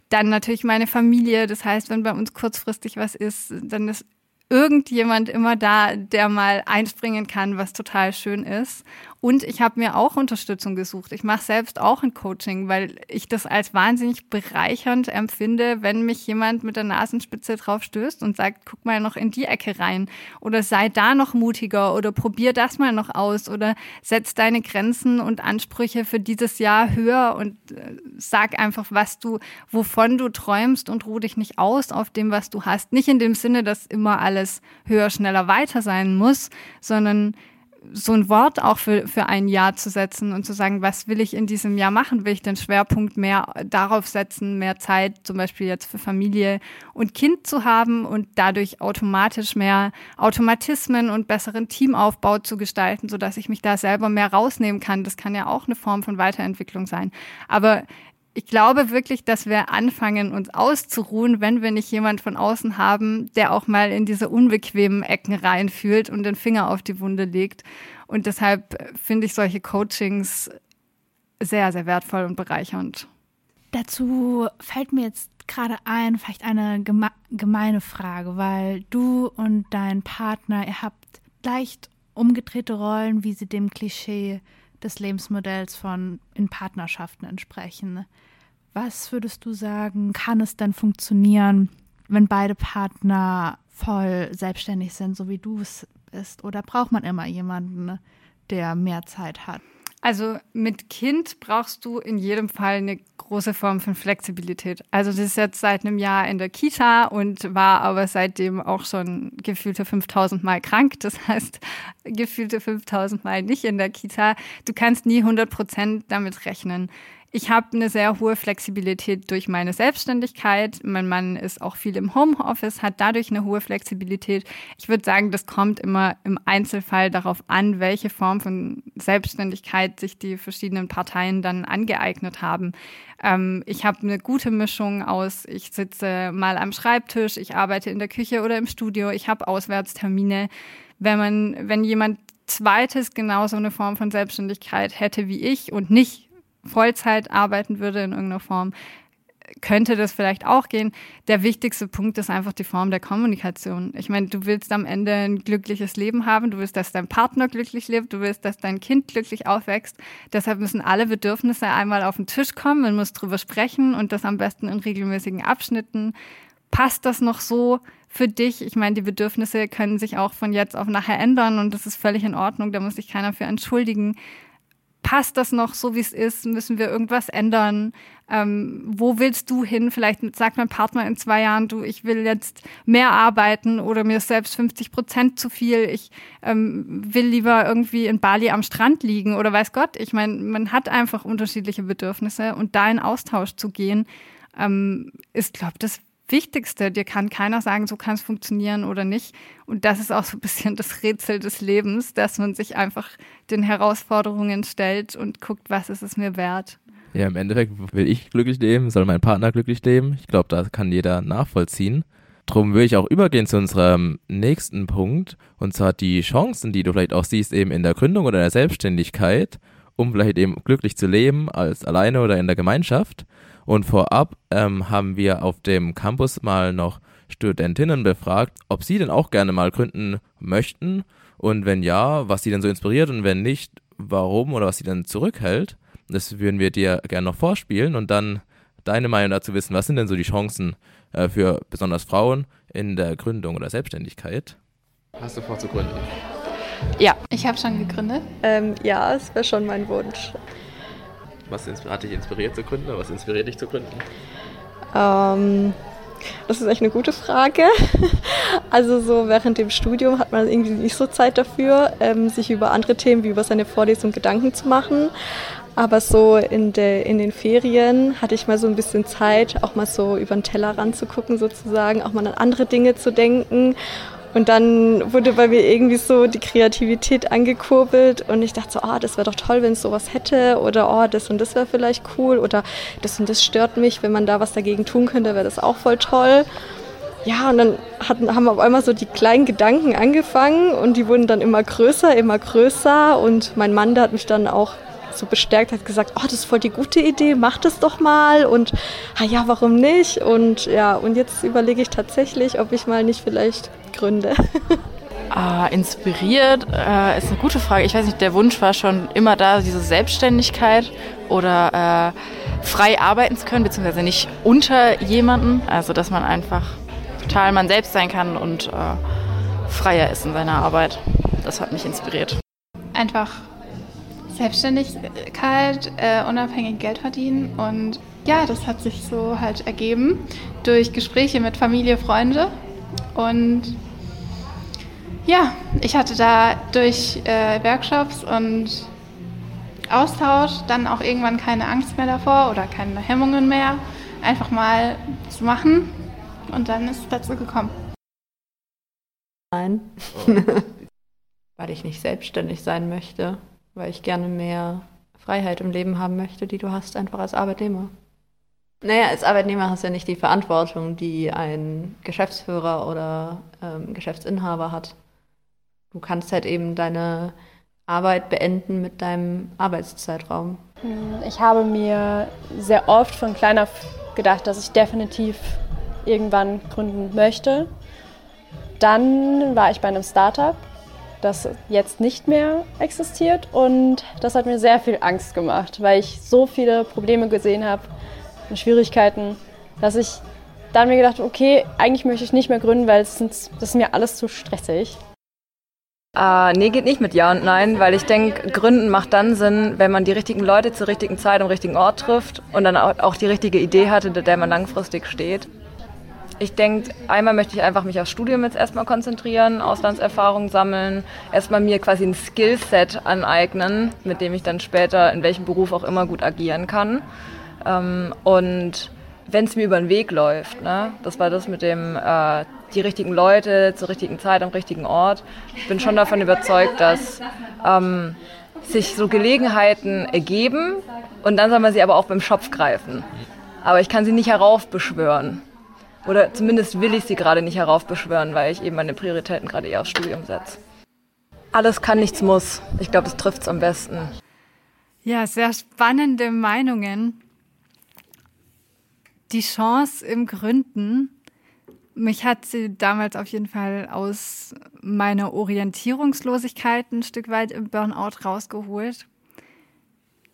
Dann natürlich meine Familie, das heißt, wenn bei uns kurzfristig was ist, dann ist irgendjemand immer da, der mal einspringen kann, was total schön ist. Und ich habe mir auch Unterstützung gesucht. Ich mache selbst auch ein Coaching, weil ich das als wahnsinnig bereichernd empfinde, wenn mich jemand mit der Nasenspitze drauf stößt und sagt, guck mal noch in die Ecke rein oder sei da noch mutiger oder probier das mal noch aus oder setz deine Grenzen und Ansprüche für dieses Jahr höher und äh, sag einfach, was du, wovon du träumst und ruh dich nicht aus auf dem, was du hast. Nicht in dem Sinne, dass immer alles höher, schneller, weiter sein muss, sondern so ein Wort auch für, für ein Jahr zu setzen und zu sagen, was will ich in diesem Jahr machen? Will ich den Schwerpunkt mehr darauf setzen, mehr Zeit zum Beispiel jetzt für Familie und Kind zu haben und dadurch automatisch mehr Automatismen und besseren Teamaufbau zu gestalten, sodass ich mich da selber mehr rausnehmen kann. Das kann ja auch eine Form von Weiterentwicklung sein. Aber ich glaube wirklich, dass wir anfangen, uns auszuruhen, wenn wir nicht jemand von außen haben, der auch mal in diese unbequemen Ecken reinfühlt und den Finger auf die Wunde legt. Und deshalb finde ich solche Coachings sehr, sehr wertvoll und bereichernd. Dazu fällt mir jetzt gerade ein, vielleicht eine geme gemeine Frage, weil du und dein Partner, ihr habt leicht umgedrehte Rollen, wie sie dem Klischee des Lebensmodells von in Partnerschaften entsprechen. Was würdest du sagen, kann es denn funktionieren, wenn beide Partner voll selbstständig sind, so wie du es bist? Oder braucht man immer jemanden, der mehr Zeit hat? Also mit Kind brauchst du in jedem Fall eine große Form von Flexibilität. Also das ist jetzt seit einem Jahr in der Kita und war aber seitdem auch schon gefühlte 5000 Mal krank. Das heißt, gefühlte 5000 Mal nicht in der Kita. Du kannst nie 100 Prozent damit rechnen. Ich habe eine sehr hohe Flexibilität durch meine Selbstständigkeit. Mein Mann ist auch viel im Homeoffice, hat dadurch eine hohe Flexibilität. Ich würde sagen, das kommt immer im Einzelfall darauf an, welche Form von Selbstständigkeit sich die verschiedenen Parteien dann angeeignet haben. Ähm, ich habe eine gute Mischung aus, ich sitze mal am Schreibtisch, ich arbeite in der Küche oder im Studio, ich habe Auswärtstermine. Wenn man, wenn jemand zweites genauso eine Form von Selbstständigkeit hätte wie ich und nicht Vollzeit arbeiten würde in irgendeiner Form, könnte das vielleicht auch gehen. Der wichtigste Punkt ist einfach die Form der Kommunikation. Ich meine, du willst am Ende ein glückliches Leben haben, du willst, dass dein Partner glücklich lebt, du willst, dass dein Kind glücklich aufwächst. Deshalb müssen alle Bedürfnisse einmal auf den Tisch kommen, man muss drüber sprechen und das am besten in regelmäßigen Abschnitten. Passt das noch so für dich? Ich meine, die Bedürfnisse können sich auch von jetzt auf nachher ändern und das ist völlig in Ordnung, da muss sich keiner für entschuldigen passt das noch so, wie es ist? Müssen wir irgendwas ändern? Ähm, wo willst du hin? Vielleicht sagt mein Partner in zwei Jahren, du, ich will jetzt mehr arbeiten oder mir ist selbst 50 Prozent zu viel. Ich ähm, will lieber irgendwie in Bali am Strand liegen oder weiß Gott. Ich meine, man hat einfach unterschiedliche Bedürfnisse und da in Austausch zu gehen, ähm, ist, glaube ich, das Wichtigste. Dir kann keiner sagen, so kann es funktionieren oder nicht. Und das ist auch so ein bisschen das Rätsel des Lebens, dass man sich einfach den Herausforderungen stellt und guckt, was ist es mir wert. Ja, im Endeffekt will ich glücklich leben, soll mein Partner glücklich leben. Ich glaube, da kann jeder nachvollziehen. Drum will ich auch übergehen zu unserem nächsten Punkt, und zwar die Chancen, die du vielleicht auch siehst, eben in der Gründung oder in der Selbstständigkeit, um vielleicht eben glücklich zu leben, als alleine oder in der Gemeinschaft. Und vorab ähm, haben wir auf dem Campus mal noch Studentinnen befragt, ob sie denn auch gerne mal gründen möchten und wenn ja, was sie denn so inspiriert und wenn nicht, warum oder was sie denn zurückhält. Das würden wir dir gerne noch vorspielen und dann deine Meinung dazu wissen. Was sind denn so die Chancen äh, für besonders Frauen in der Gründung oder Selbstständigkeit? Hast du vor zu gründen? Ja, ich habe schon gegründet. Ähm, ja, es wäre schon mein Wunsch. Was hat dich inspiriert zu gründen? Was inspiriert dich zu gründen? Ähm, das ist echt eine gute Frage. Also so während dem Studium hat man irgendwie nicht so Zeit dafür, ähm, sich über andere Themen wie über seine Vorlesung Gedanken zu machen. Aber so in, de, in den Ferien hatte ich mal so ein bisschen Zeit, auch mal so über den Teller ranzugucken sozusagen, auch mal an andere Dinge zu denken und dann wurde bei mir irgendwie so die Kreativität angekurbelt und ich dachte so, oh, das wäre doch toll, wenn es sowas hätte oder oh, das und das wäre vielleicht cool oder das und das stört mich, wenn man da was dagegen tun könnte, wäre das auch voll toll. Ja, und dann hatten, haben auf einmal so die kleinen Gedanken angefangen und die wurden dann immer größer, immer größer und mein Mann, der hat mich dann auch so bestärkt, hat gesagt, oh, das ist voll die gute Idee, mach das doch mal und ah ja, warum nicht? Und ja, und jetzt überlege ich tatsächlich, ob ich mal nicht vielleicht gründe. Ah, inspiriert äh, ist eine gute Frage. Ich weiß nicht, der Wunsch war schon immer da, diese Selbstständigkeit oder äh, frei arbeiten zu können, beziehungsweise nicht unter jemanden. Also, dass man einfach total man selbst sein kann und äh, freier ist in seiner Arbeit. Das hat mich inspiriert. Einfach Selbstständigkeit, äh, unabhängig Geld verdienen. Und ja, das hat sich so halt ergeben durch Gespräche mit Familie, Freunde. Und ja, ich hatte da durch äh, Workshops und Austausch dann auch irgendwann keine Angst mehr davor oder keine Hemmungen mehr, einfach mal zu machen. Und dann ist es dazu gekommen. Nein, oh. weil ich nicht selbstständig sein möchte weil ich gerne mehr Freiheit im Leben haben möchte, die du hast, einfach als Arbeitnehmer. Naja, als Arbeitnehmer hast du ja nicht die Verantwortung, die ein Geschäftsführer oder ähm, Geschäftsinhaber hat. Du kannst halt eben deine Arbeit beenden mit deinem Arbeitszeitraum. Hm, ich habe mir sehr oft von klein auf gedacht, dass ich definitiv irgendwann gründen möchte. Dann war ich bei einem Startup das jetzt nicht mehr existiert. Und das hat mir sehr viel Angst gemacht, weil ich so viele Probleme gesehen habe und Schwierigkeiten, dass ich dann mir gedacht okay, eigentlich möchte ich nicht mehr gründen, weil das ist mir alles zu stressig. Äh, nee, geht nicht mit Ja und Nein, weil ich denke, Gründen macht dann Sinn, wenn man die richtigen Leute zur richtigen Zeit am richtigen Ort trifft und dann auch die richtige Idee hatte, der man langfristig steht. Ich denke, einmal möchte ich einfach mich aufs Studium jetzt erstmal konzentrieren, Auslandserfahrung sammeln, erstmal mir quasi ein Skillset aneignen, mit dem ich dann später in welchem Beruf auch immer gut agieren kann. Ähm, und wenn es mir über den Weg läuft, ne? das war das mit dem äh, die richtigen Leute zur richtigen Zeit am richtigen Ort. Ich bin schon davon überzeugt, dass ähm, sich so Gelegenheiten ergeben und dann soll man sie aber auch beim Schopf greifen. Aber ich kann sie nicht heraufbeschwören. Oder zumindest will ich sie gerade nicht heraufbeschwören, weil ich eben meine Prioritäten gerade eher aufs Studium setze. Alles kann, nichts muss. Ich glaube, das trifft es am besten. Ja, sehr spannende Meinungen. Die Chance im Gründen mich hat sie damals auf jeden Fall aus meiner Orientierungslosigkeit ein Stück weit im Burnout rausgeholt.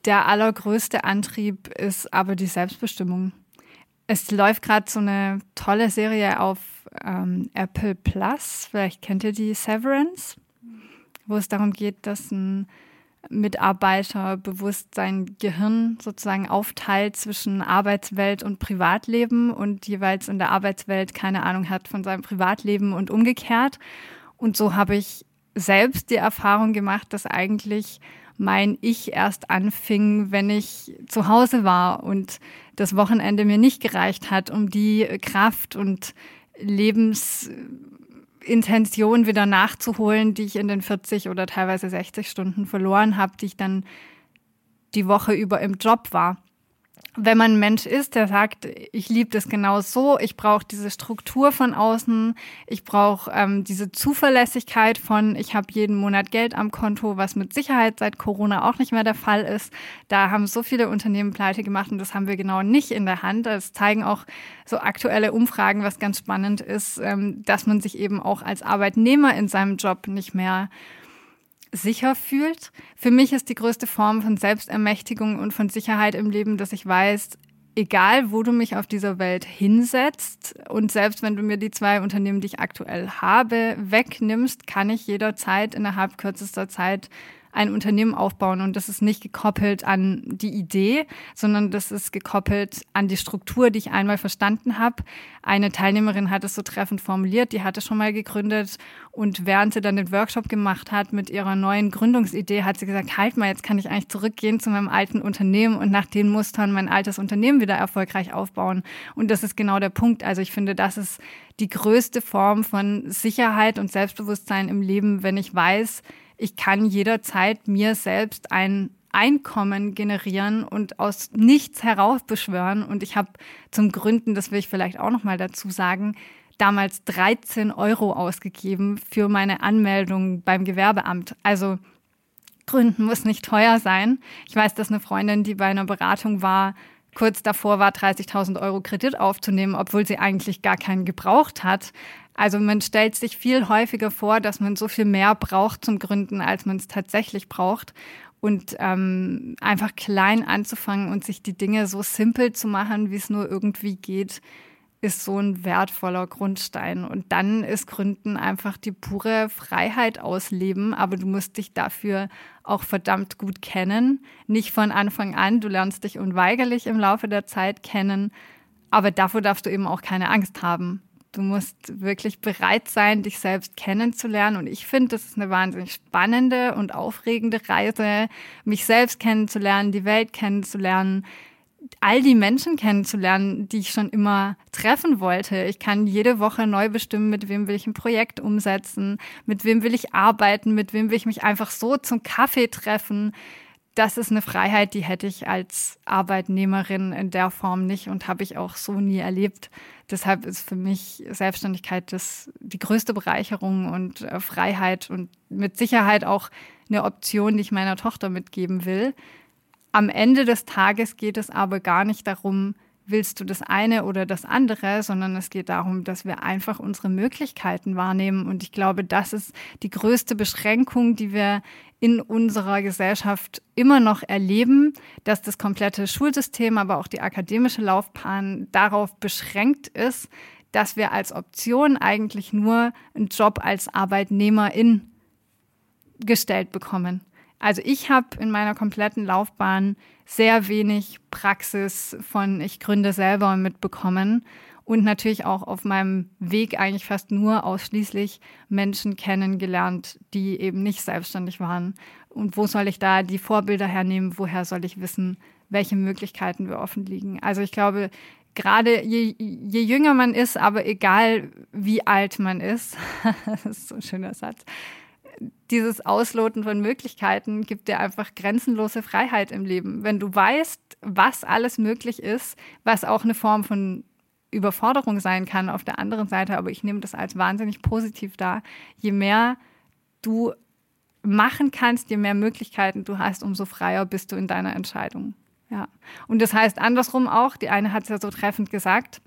Der allergrößte Antrieb ist aber die Selbstbestimmung. Es läuft gerade so eine tolle Serie auf ähm, Apple Plus. Vielleicht kennt ihr die Severance, wo es darum geht, dass ein Mitarbeiter bewusst sein Gehirn sozusagen aufteilt zwischen Arbeitswelt und Privatleben und jeweils in der Arbeitswelt keine Ahnung hat von seinem Privatleben und umgekehrt. Und so habe ich selbst die Erfahrung gemacht, dass eigentlich mein Ich erst anfing, wenn ich zu Hause war und das Wochenende mir nicht gereicht hat, um die Kraft und Lebens Intention wieder nachzuholen, die ich in den 40 oder teilweise 60 Stunden verloren habe, die ich dann die Woche über im Job war wenn man ein Mensch ist, der sagt, ich liebe das genau so, ich brauche diese Struktur von außen, ich brauche ähm, diese Zuverlässigkeit von, ich habe jeden Monat Geld am Konto, was mit Sicherheit seit Corona auch nicht mehr der Fall ist. Da haben so viele Unternehmen pleite gemacht und das haben wir genau nicht in der Hand. Das zeigen auch so aktuelle Umfragen, was ganz spannend ist, ähm, dass man sich eben auch als Arbeitnehmer in seinem Job nicht mehr sicher fühlt. Für mich ist die größte Form von Selbstermächtigung und von Sicherheit im Leben, dass ich weiß, egal wo du mich auf dieser Welt hinsetzt und selbst wenn du mir die zwei Unternehmen, die ich aktuell habe, wegnimmst, kann ich jederzeit innerhalb kürzester Zeit ein Unternehmen aufbauen. Und das ist nicht gekoppelt an die Idee, sondern das ist gekoppelt an die Struktur, die ich einmal verstanden habe. Eine Teilnehmerin hat es so treffend formuliert, die hatte schon mal gegründet und während sie dann den Workshop gemacht hat mit ihrer neuen Gründungsidee, hat sie gesagt, halt mal, jetzt kann ich eigentlich zurückgehen zu meinem alten Unternehmen und nach den Mustern mein altes Unternehmen wieder erfolgreich aufbauen. Und das ist genau der Punkt. Also ich finde, das ist die größte Form von Sicherheit und Selbstbewusstsein im Leben, wenn ich weiß, ich kann jederzeit mir selbst ein Einkommen generieren und aus nichts heraufbeschwören. Und ich habe zum Gründen, das will ich vielleicht auch noch mal dazu sagen, damals 13 Euro ausgegeben für meine Anmeldung beim Gewerbeamt. Also Gründen muss nicht teuer sein. Ich weiß, dass eine Freundin, die bei einer Beratung war, kurz davor war, 30.000 Euro Kredit aufzunehmen, obwohl sie eigentlich gar keinen gebraucht hat. Also man stellt sich viel häufiger vor, dass man so viel mehr braucht zum Gründen, als man es tatsächlich braucht. Und ähm, einfach klein anzufangen und sich die Dinge so simpel zu machen, wie es nur irgendwie geht, ist so ein wertvoller Grundstein. Und dann ist Gründen einfach die pure Freiheit ausleben, aber du musst dich dafür auch verdammt gut kennen. Nicht von Anfang an, du lernst dich unweigerlich im Laufe der Zeit kennen, aber davor darfst du eben auch keine Angst haben. Du musst wirklich bereit sein, dich selbst kennenzulernen. Und ich finde, das ist eine wahnsinnig spannende und aufregende Reise, mich selbst kennenzulernen, die Welt kennenzulernen, all die Menschen kennenzulernen, die ich schon immer treffen wollte. Ich kann jede Woche neu bestimmen, mit wem will ich ein Projekt umsetzen, mit wem will ich arbeiten, mit wem will ich mich einfach so zum Kaffee treffen das ist eine Freiheit, die hätte ich als Arbeitnehmerin in der Form nicht und habe ich auch so nie erlebt. Deshalb ist für mich Selbstständigkeit das, die größte Bereicherung und äh, Freiheit und mit Sicherheit auch eine Option, die ich meiner Tochter mitgeben will. Am Ende des Tages geht es aber gar nicht darum, willst du das eine oder das andere, sondern es geht darum, dass wir einfach unsere Möglichkeiten wahrnehmen. Und ich glaube, das ist die größte Beschränkung, die wir in unserer Gesellschaft immer noch erleben, dass das komplette Schulsystem, aber auch die akademische Laufbahn darauf beschränkt ist, dass wir als Option eigentlich nur einen Job als Arbeitnehmerin gestellt bekommen. Also ich habe in meiner kompletten Laufbahn sehr wenig Praxis von ich gründe selber mitbekommen und natürlich auch auf meinem Weg eigentlich fast nur ausschließlich Menschen kennengelernt, die eben nicht selbstständig waren. Und wo soll ich da die Vorbilder hernehmen? Woher soll ich wissen, welche Möglichkeiten wir offen liegen? Also ich glaube, gerade je, je jünger man ist, aber egal wie alt man ist, das ist so ein schöner Satz, dieses Ausloten von Möglichkeiten gibt dir einfach grenzenlose Freiheit im Leben. Wenn du weißt, was alles möglich ist, was auch eine Form von Überforderung sein kann auf der anderen Seite, aber ich nehme das als wahnsinnig positiv dar. Je mehr du machen kannst, je mehr Möglichkeiten du hast, umso freier bist du in deiner Entscheidung. Ja. Und das heißt andersrum auch, die eine hat es ja so treffend gesagt,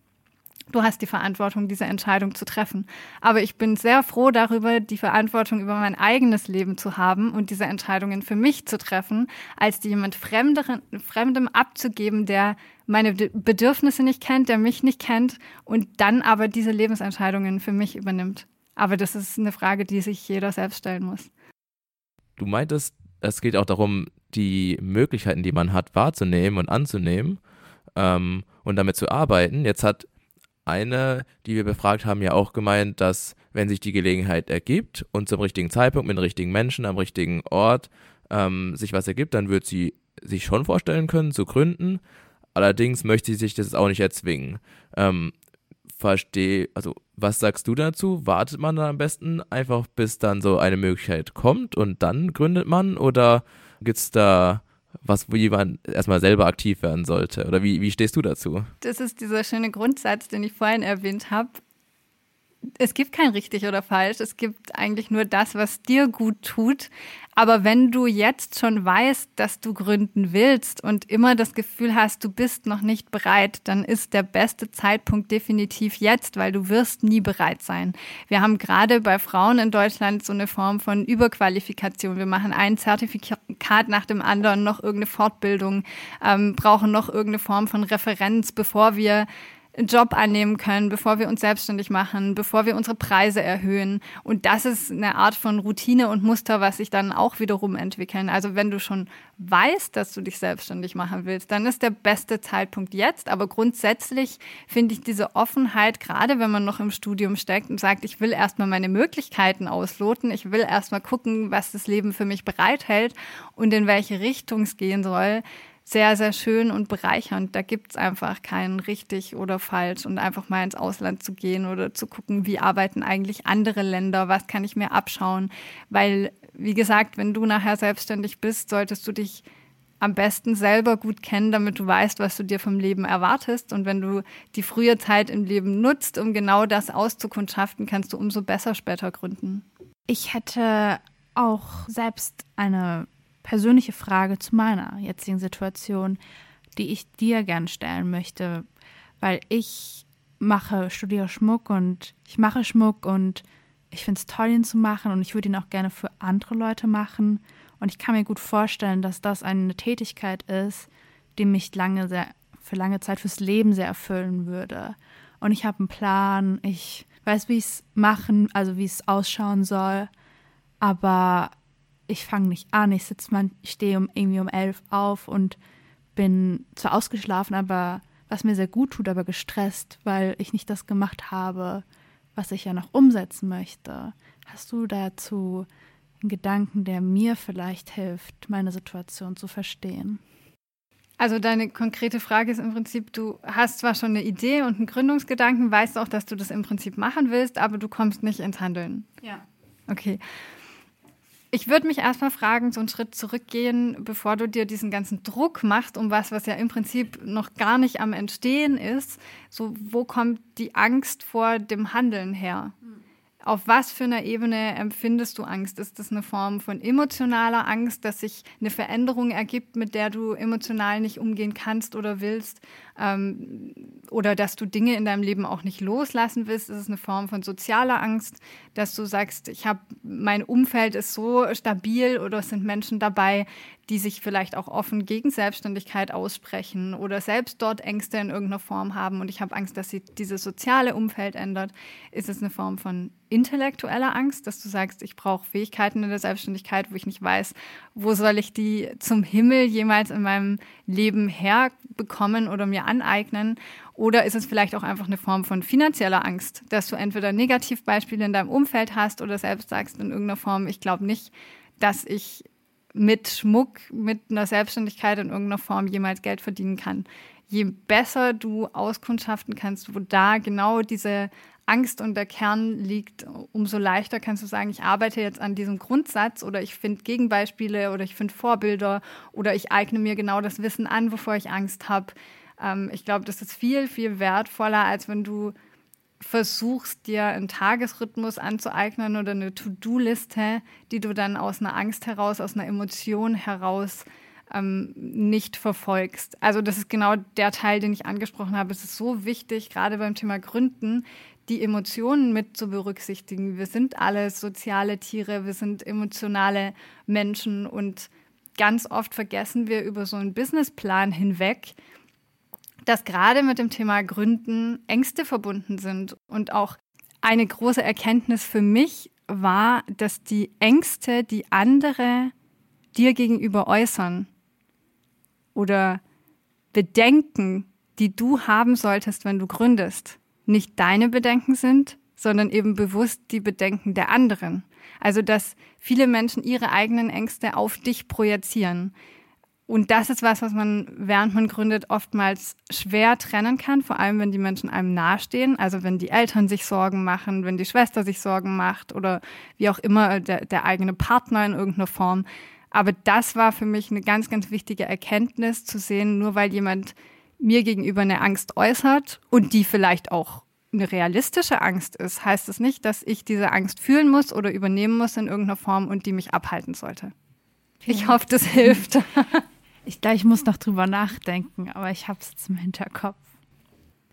du hast die Verantwortung, diese Entscheidung zu treffen. Aber ich bin sehr froh darüber, die Verantwortung über mein eigenes Leben zu haben und diese Entscheidungen für mich zu treffen, als die jemand Fremderen, Fremdem abzugeben, der meine Bedürfnisse nicht kennt, der mich nicht kennt und dann aber diese Lebensentscheidungen für mich übernimmt. Aber das ist eine Frage, die sich jeder selbst stellen muss. Du meintest, es geht auch darum, die Möglichkeiten, die man hat, wahrzunehmen und anzunehmen ähm, und damit zu arbeiten. Jetzt hat eine, die wir befragt haben, ja auch gemeint, dass wenn sich die Gelegenheit ergibt und zum richtigen Zeitpunkt mit den richtigen Menschen am richtigen Ort ähm, sich was ergibt, dann wird sie sich schon vorstellen können zu gründen. Allerdings möchte sie sich das auch nicht erzwingen. Ähm, verstehe, also was sagst du dazu? Wartet man dann am besten einfach, bis dann so eine Möglichkeit kommt und dann gründet man? Oder gibt es da was, wo jemand erstmal selber aktiv werden sollte? Oder wie, wie stehst du dazu? Das ist dieser schöne Grundsatz, den ich vorhin erwähnt habe es gibt kein richtig oder falsch. Es gibt eigentlich nur das, was dir gut tut. Aber wenn du jetzt schon weißt, dass du gründen willst und immer das Gefühl hast, du bist noch nicht bereit, dann ist der beste Zeitpunkt definitiv jetzt, weil du wirst nie bereit sein. Wir haben gerade bei Frauen in Deutschland so eine Form von Überqualifikation. Wir machen ein Zertifikat nach dem anderen, noch irgendeine Fortbildung, ähm, brauchen noch irgendeine Form von Referenz, bevor wir Job annehmen können, bevor wir uns selbstständig machen, bevor wir unsere Preise erhöhen. Und das ist eine Art von Routine und Muster, was sich dann auch wiederum entwickeln. Also wenn du schon weißt, dass du dich selbstständig machen willst, dann ist der beste Zeitpunkt jetzt. Aber grundsätzlich finde ich diese Offenheit, gerade wenn man noch im Studium steckt und sagt, ich will erstmal meine Möglichkeiten ausloten, ich will erstmal gucken, was das Leben für mich bereithält und in welche Richtung es gehen soll, sehr, sehr schön und bereichernd. Da gibt es einfach kein richtig oder falsch und einfach mal ins Ausland zu gehen oder zu gucken, wie arbeiten eigentlich andere Länder, was kann ich mir abschauen. Weil, wie gesagt, wenn du nachher selbstständig bist, solltest du dich am besten selber gut kennen, damit du weißt, was du dir vom Leben erwartest. Und wenn du die frühe Zeit im Leben nutzt, um genau das auszukundschaften, kannst du umso besser später gründen. Ich hätte auch selbst eine persönliche Frage zu meiner jetzigen Situation, die ich dir gern stellen möchte, weil ich mache, studiere Schmuck und ich mache Schmuck und ich finde es toll, ihn zu machen und ich würde ihn auch gerne für andere Leute machen. Und ich kann mir gut vorstellen, dass das eine Tätigkeit ist, die mich lange sehr, für lange Zeit fürs Leben sehr erfüllen würde. Und ich habe einen Plan, ich weiß, wie ich es machen, also wie es ausschauen soll. Aber ich fange nicht an, ich sitze mal, ich stehe um, irgendwie um elf auf und bin zwar ausgeschlafen, aber was mir sehr gut tut, aber gestresst, weil ich nicht das gemacht habe, was ich ja noch umsetzen möchte. Hast du dazu einen Gedanken, der mir vielleicht hilft, meine Situation zu verstehen? Also deine konkrete Frage ist im Prinzip, du hast zwar schon eine Idee und einen Gründungsgedanken, weißt auch, dass du das im Prinzip machen willst, aber du kommst nicht ins Handeln. Ja. Okay. Ich würde mich erstmal fragen, so einen Schritt zurückgehen, bevor du dir diesen ganzen Druck machst, um was, was ja im Prinzip noch gar nicht am Entstehen ist. So, wo kommt die Angst vor dem Handeln her? Auf was für einer Ebene empfindest du Angst? Ist das eine Form von emotionaler Angst, dass sich eine Veränderung ergibt, mit der du emotional nicht umgehen kannst oder willst? Ähm, oder dass du Dinge in deinem Leben auch nicht loslassen willst? Ist es eine Form von sozialer Angst, dass du sagst, ich habe mein Umfeld ist so stabil oder es sind Menschen dabei, die sich vielleicht auch offen gegen Selbstständigkeit aussprechen oder selbst dort Ängste in irgendeiner Form haben und ich habe Angst, dass sich dieses soziale Umfeld ändert? Ist es eine Form von intellektuelle Angst, dass du sagst, ich brauche Fähigkeiten in der Selbstständigkeit, wo ich nicht weiß, wo soll ich die zum Himmel jemals in meinem Leben herbekommen oder mir aneignen? Oder ist es vielleicht auch einfach eine Form von finanzieller Angst, dass du entweder Negativbeispiele in deinem Umfeld hast oder selbst sagst in irgendeiner Form, ich glaube nicht, dass ich mit Schmuck, mit einer Selbstständigkeit in irgendeiner Form jemals Geld verdienen kann. Je besser du auskundschaften kannst, wo da genau diese Angst und der Kern liegt, umso leichter kannst du sagen, ich arbeite jetzt an diesem Grundsatz oder ich finde Gegenbeispiele oder ich finde Vorbilder oder ich eigne mir genau das Wissen an, wovor ich Angst habe. Ähm, ich glaube, das ist viel, viel wertvoller, als wenn du versuchst, dir einen Tagesrhythmus anzueignen oder eine To-Do-Liste, die du dann aus einer Angst heraus, aus einer Emotion heraus ähm, nicht verfolgst. Also das ist genau der Teil, den ich angesprochen habe. Es ist so wichtig, gerade beim Thema Gründen, die Emotionen mit zu berücksichtigen. Wir sind alle soziale Tiere, wir sind emotionale Menschen und ganz oft vergessen wir über so einen Businessplan hinweg, dass gerade mit dem Thema Gründen Ängste verbunden sind. Und auch eine große Erkenntnis für mich war, dass die Ängste, die andere dir gegenüber äußern oder Bedenken, die du haben solltest, wenn du gründest, nicht deine Bedenken sind, sondern eben bewusst die Bedenken der anderen. Also dass viele Menschen ihre eigenen Ängste auf dich projizieren. Und das ist was, was man, während man gründet, oftmals schwer trennen kann, vor allem wenn die Menschen einem nahestehen. Also wenn die Eltern sich Sorgen machen, wenn die Schwester sich Sorgen macht oder wie auch immer der, der eigene Partner in irgendeiner Form. Aber das war für mich eine ganz, ganz wichtige Erkenntnis zu sehen, nur weil jemand mir gegenüber eine Angst äußert und die vielleicht auch eine realistische Angst ist, heißt es nicht, dass ich diese Angst fühlen muss oder übernehmen muss in irgendeiner Form und die mich abhalten sollte. Ich hoffe, das hilft. Ich glaube, ich muss noch drüber nachdenken, aber ich habe es jetzt im Hinterkopf.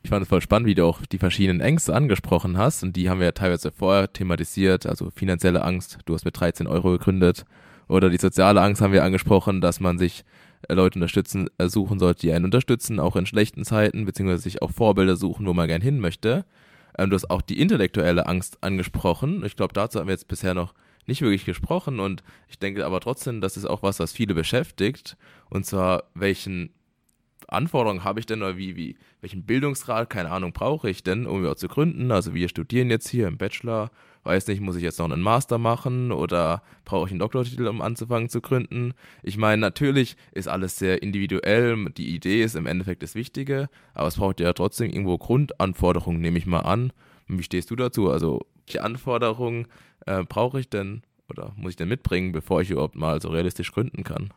Ich fand es voll spannend, wie du auch die verschiedenen Ängste angesprochen hast und die haben wir ja teilweise vorher thematisiert, also finanzielle Angst, du hast mit 13 Euro gegründet oder die soziale Angst haben wir angesprochen, dass man sich äh, Leute unterstützen, äh, suchen sollte, die einen unterstützen, auch in schlechten Zeiten, beziehungsweise sich auch Vorbilder suchen, wo man gern hin möchte. Ähm, du hast auch die intellektuelle Angst angesprochen. Ich glaube, dazu haben wir jetzt bisher noch nicht wirklich gesprochen und ich denke aber trotzdem, das ist auch was, was viele beschäftigt. Und zwar, welchen Anforderungen habe ich denn oder wie, wie, welchen Bildungsgrad, keine Ahnung, brauche ich denn, um überhaupt zu gründen? Also wir studieren jetzt hier im Bachelor weiß nicht, muss ich jetzt noch einen Master machen oder brauche ich einen Doktortitel, um anzufangen zu gründen? Ich meine, natürlich ist alles sehr individuell, die Idee ist im Endeffekt das Wichtige, aber es braucht ja trotzdem irgendwo Grundanforderungen, nehme ich mal an. Wie stehst du dazu? Also, welche Anforderungen äh, brauche ich denn oder muss ich denn mitbringen, bevor ich überhaupt mal so realistisch gründen kann?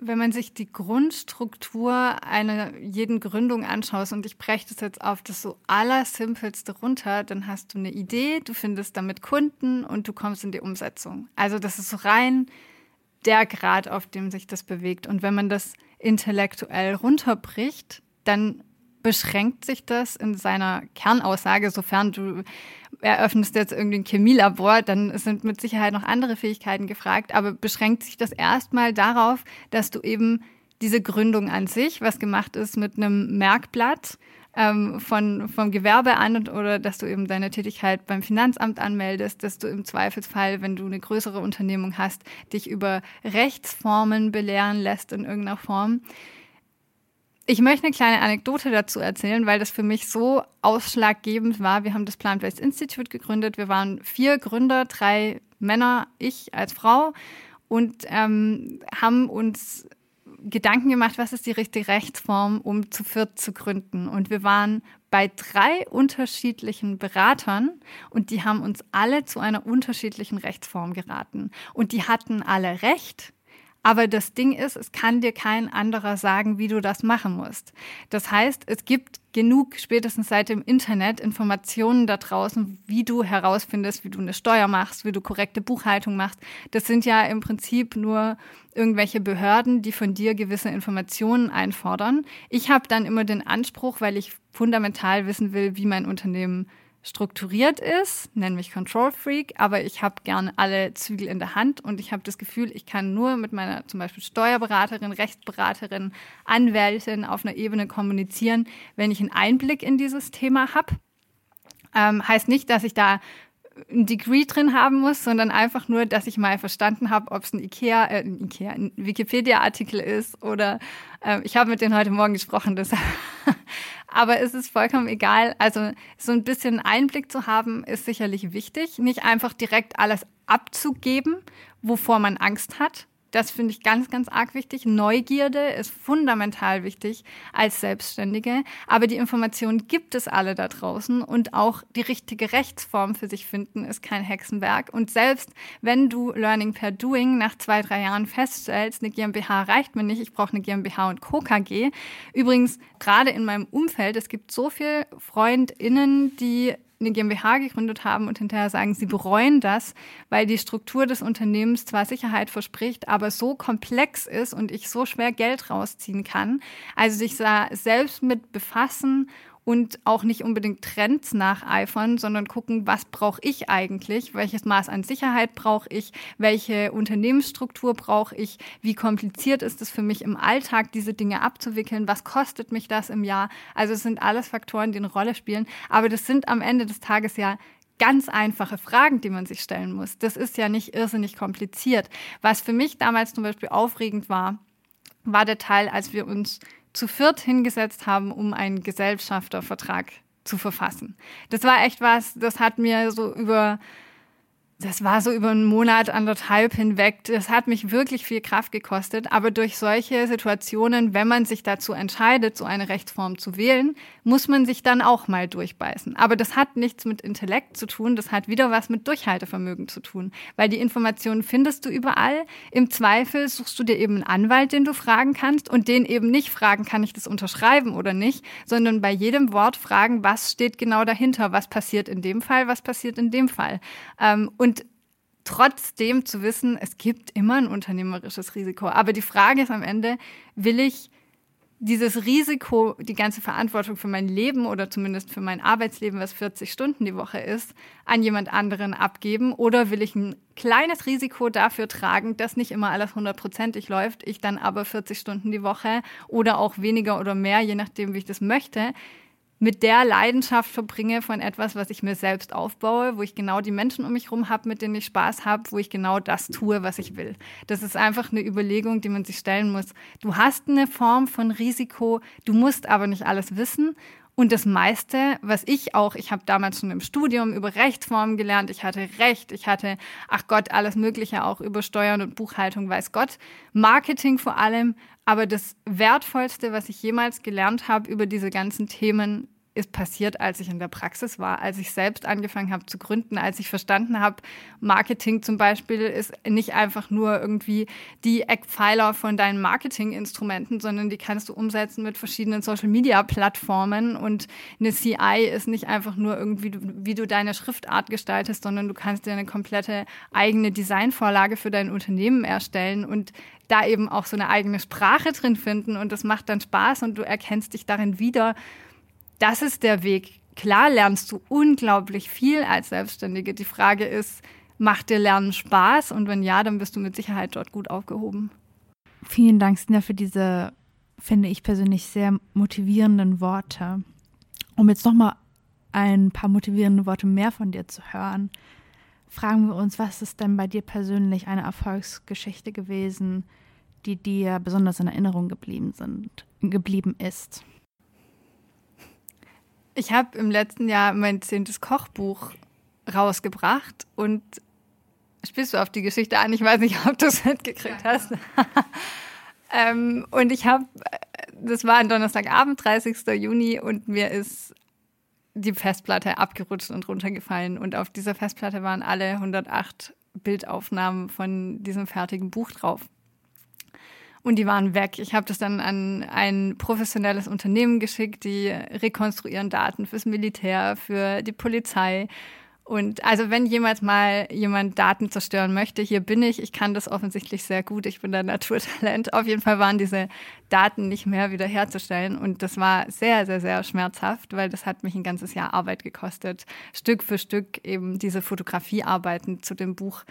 Wenn man sich die Grundstruktur einer jeden Gründung anschaut und ich breche das jetzt auf das so allersimpelste runter, dann hast du eine Idee, du findest damit Kunden und du kommst in die Umsetzung. Also das ist so rein der Grad, auf dem sich das bewegt. Und wenn man das intellektuell runterbricht, dann beschränkt sich das in seiner Kernaussage, sofern du eröffnest jetzt irgendwie ein Chemielabor, dann sind mit Sicherheit noch andere Fähigkeiten gefragt, aber beschränkt sich das erstmal darauf, dass du eben diese Gründung an sich, was gemacht ist mit einem Merkblatt ähm, von, vom Gewerbe an und, oder dass du eben deine Tätigkeit beim Finanzamt anmeldest, dass du im Zweifelsfall, wenn du eine größere Unternehmung hast, dich über Rechtsformen belehren lässt in irgendeiner Form. Ich möchte eine kleine Anekdote dazu erzählen, weil das für mich so ausschlaggebend war. Wir haben das Plant-Based Institute gegründet. Wir waren vier Gründer, drei Männer, ich als Frau und ähm, haben uns Gedanken gemacht, was ist die richtige Rechtsform, um zu viert zu gründen. Und wir waren bei drei unterschiedlichen Beratern und die haben uns alle zu einer unterschiedlichen Rechtsform geraten. Und die hatten alle recht. Aber das Ding ist, es kann dir kein anderer sagen, wie du das machen musst. Das heißt, es gibt genug, spätestens seit dem Internet, Informationen da draußen, wie du herausfindest, wie du eine Steuer machst, wie du korrekte Buchhaltung machst. Das sind ja im Prinzip nur irgendwelche Behörden, die von dir gewisse Informationen einfordern. Ich habe dann immer den Anspruch, weil ich fundamental wissen will, wie mein Unternehmen strukturiert ist, nenne mich Control Freak, aber ich habe gerne alle Zügel in der Hand und ich habe das Gefühl, ich kann nur mit meiner zum Beispiel Steuerberaterin, Rechtsberaterin, Anwältin auf einer Ebene kommunizieren, wenn ich einen Einblick in dieses Thema habe. Ähm, heißt nicht, dass ich da ein Degree drin haben muss, sondern einfach nur, dass ich mal verstanden habe, ob es ein Ikea, äh, ein Ikea, ein Wikipedia-Artikel ist oder äh, ich habe mit denen heute Morgen gesprochen, deshalb. Aber es ist vollkommen egal. Also so ein bisschen Einblick zu haben, ist sicherlich wichtig. Nicht einfach direkt alles abzugeben, wovor man Angst hat, das finde ich ganz, ganz arg wichtig. Neugierde ist fundamental wichtig als Selbstständige. Aber die Informationen gibt es alle da draußen und auch die richtige Rechtsform für sich finden ist kein Hexenwerk. Und selbst wenn du Learning per Doing nach zwei, drei Jahren feststellst, eine GmbH reicht mir nicht, ich brauche eine GmbH und Co. KG. Übrigens, gerade in meinem Umfeld, es gibt so viele FreundInnen, die eine GmbH gegründet haben und hinterher sagen, sie bereuen das, weil die Struktur des Unternehmens zwar Sicherheit verspricht, aber so komplex ist und ich so schwer Geld rausziehen kann. Also sich da selbst mit befassen und auch nicht unbedingt Trends nacheifern, sondern gucken, was brauche ich eigentlich, welches Maß an Sicherheit brauche ich, welche Unternehmensstruktur brauche ich, wie kompliziert ist es für mich im Alltag, diese Dinge abzuwickeln, was kostet mich das im Jahr. Also es sind alles Faktoren, die eine Rolle spielen, aber das sind am Ende des Tages ja ganz einfache Fragen, die man sich stellen muss. Das ist ja nicht irrsinnig kompliziert. Was für mich damals zum Beispiel aufregend war, war der Teil, als wir uns zu viert hingesetzt haben, um einen Gesellschaftervertrag zu verfassen. Das war echt was, das hat mir so über das war so über einen Monat, anderthalb hinweg. Das hat mich wirklich viel Kraft gekostet. Aber durch solche Situationen, wenn man sich dazu entscheidet, so eine Rechtsform zu wählen, muss man sich dann auch mal durchbeißen. Aber das hat nichts mit Intellekt zu tun. Das hat wieder was mit Durchhaltevermögen zu tun. Weil die Informationen findest du überall. Im Zweifel suchst du dir eben einen Anwalt, den du fragen kannst und den eben nicht fragen, kann ich das unterschreiben oder nicht, sondern bei jedem Wort fragen, was steht genau dahinter? Was passiert in dem Fall? Was passiert in dem Fall? Ähm, und trotzdem zu wissen, es gibt immer ein unternehmerisches Risiko. Aber die Frage ist am Ende, will ich dieses Risiko, die ganze Verantwortung für mein Leben oder zumindest für mein Arbeitsleben, was 40 Stunden die Woche ist, an jemand anderen abgeben? Oder will ich ein kleines Risiko dafür tragen, dass nicht immer alles hundertprozentig läuft, ich dann aber 40 Stunden die Woche oder auch weniger oder mehr, je nachdem, wie ich das möchte, mit der Leidenschaft verbringe von etwas, was ich mir selbst aufbaue, wo ich genau die Menschen um mich herum habe, mit denen ich Spaß habe, wo ich genau das tue, was ich will. Das ist einfach eine Überlegung, die man sich stellen muss. Du hast eine Form von Risiko, du musst aber nicht alles wissen. Und das meiste, was ich auch, ich habe damals schon im Studium über Rechtsformen gelernt, ich hatte Recht, ich hatte, ach Gott, alles Mögliche auch über Steuern und Buchhaltung, weiß Gott, Marketing vor allem. Aber das Wertvollste, was ich jemals gelernt habe über diese ganzen Themen, ist passiert, als ich in der Praxis war, als ich selbst angefangen habe zu gründen, als ich verstanden habe, Marketing zum Beispiel ist nicht einfach nur irgendwie die Eckpfeiler von deinen Marketinginstrumenten, sondern die kannst du umsetzen mit verschiedenen Social-Media-Plattformen und eine CI ist nicht einfach nur irgendwie, wie du deine Schriftart gestaltest, sondern du kannst dir eine komplette eigene Designvorlage für dein Unternehmen erstellen und da eben auch so eine eigene Sprache drin finden und das macht dann Spaß und du erkennst dich darin wieder das ist der Weg. Klar lernst du unglaublich viel als Selbstständige. Die Frage ist, macht dir Lernen Spaß? Und wenn ja, dann bist du mit Sicherheit dort gut aufgehoben. Vielen Dank, Stina, für diese, finde ich persönlich, sehr motivierenden Worte. Um jetzt nochmal ein paar motivierende Worte mehr von dir zu hören, fragen wir uns, was ist denn bei dir persönlich eine Erfolgsgeschichte gewesen, die dir besonders in Erinnerung geblieben sind, geblieben ist? Ich habe im letzten Jahr mein zehntes Kochbuch rausgebracht und spielst du auf die Geschichte an? Ich weiß nicht, ob du es mitgekriegt ja, hast. ähm, und ich habe, das war ein Donnerstagabend, 30. Juni, und mir ist die Festplatte abgerutscht und runtergefallen. Und auf dieser Festplatte waren alle 108 Bildaufnahmen von diesem fertigen Buch drauf und die waren weg. Ich habe das dann an ein professionelles Unternehmen geschickt, die rekonstruieren Daten fürs Militär, für die Polizei. Und also wenn jemals mal jemand Daten zerstören möchte, hier bin ich. Ich kann das offensichtlich sehr gut. Ich bin da Naturtalent. Auf jeden Fall waren diese Daten nicht mehr wiederherzustellen. Und das war sehr, sehr, sehr schmerzhaft, weil das hat mich ein ganzes Jahr Arbeit gekostet, Stück für Stück eben diese Fotografiearbeiten zu dem Buch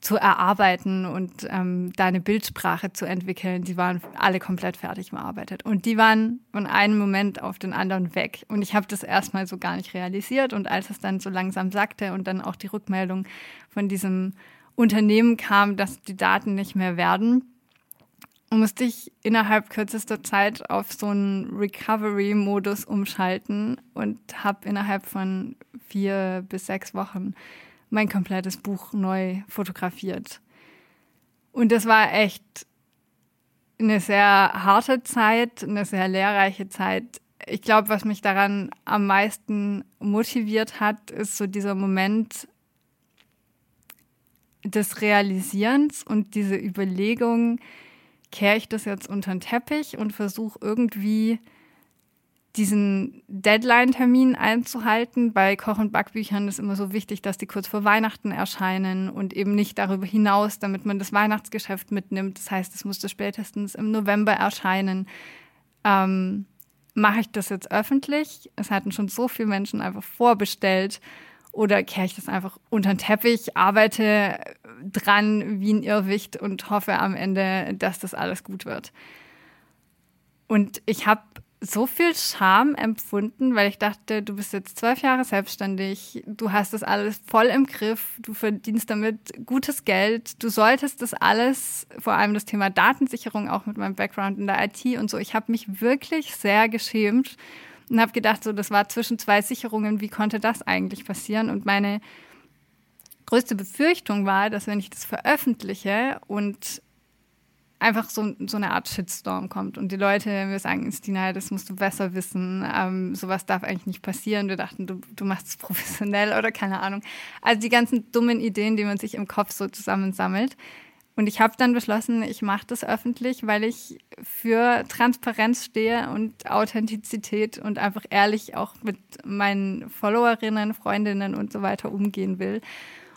zu erarbeiten und ähm, da eine Bildsprache zu entwickeln. Die waren alle komplett fertig bearbeitet. Und die waren von einem Moment auf den anderen weg. Und ich habe das erstmal so gar nicht realisiert. Und als es dann so langsam sagte und dann auch die Rückmeldung von diesem Unternehmen kam, dass die Daten nicht mehr werden, musste ich innerhalb kürzester Zeit auf so einen Recovery-Modus umschalten und habe innerhalb von vier bis sechs Wochen mein komplettes Buch neu fotografiert. Und das war echt eine sehr harte Zeit, eine sehr lehrreiche Zeit. Ich glaube, was mich daran am meisten motiviert hat, ist so dieser Moment des Realisierens und diese Überlegung, kehre ich das jetzt unter den Teppich und versuche irgendwie diesen Deadline-Termin einzuhalten. Bei Koch- und Backbüchern ist immer so wichtig, dass die kurz vor Weihnachten erscheinen und eben nicht darüber hinaus, damit man das Weihnachtsgeschäft mitnimmt. Das heißt, es musste spätestens im November erscheinen. Ähm, Mache ich das jetzt öffentlich? Es hatten schon so viele Menschen einfach vorbestellt. Oder kehre ich das einfach unter den Teppich, arbeite dran wie ein Irrwicht und hoffe am Ende, dass das alles gut wird. Und ich habe so viel Scham empfunden, weil ich dachte, du bist jetzt zwölf Jahre selbstständig, du hast das alles voll im Griff, du verdienst damit gutes Geld, du solltest das alles, vor allem das Thema Datensicherung, auch mit meinem Background in der IT und so, ich habe mich wirklich sehr geschämt und habe gedacht, so, das war zwischen zwei Sicherungen, wie konnte das eigentlich passieren? Und meine größte Befürchtung war, dass wenn ich das veröffentliche und einfach so, so eine Art Shitstorm kommt und die Leute mir sagen, Stina, das musst du besser wissen, ähm, sowas darf eigentlich nicht passieren. Wir dachten, du, du machst es professionell oder keine Ahnung. Also die ganzen dummen Ideen, die man sich im Kopf so zusammensammelt. Und ich habe dann beschlossen, ich mache das öffentlich, weil ich für Transparenz stehe und Authentizität und einfach ehrlich auch mit meinen Followerinnen, Freundinnen und so weiter umgehen will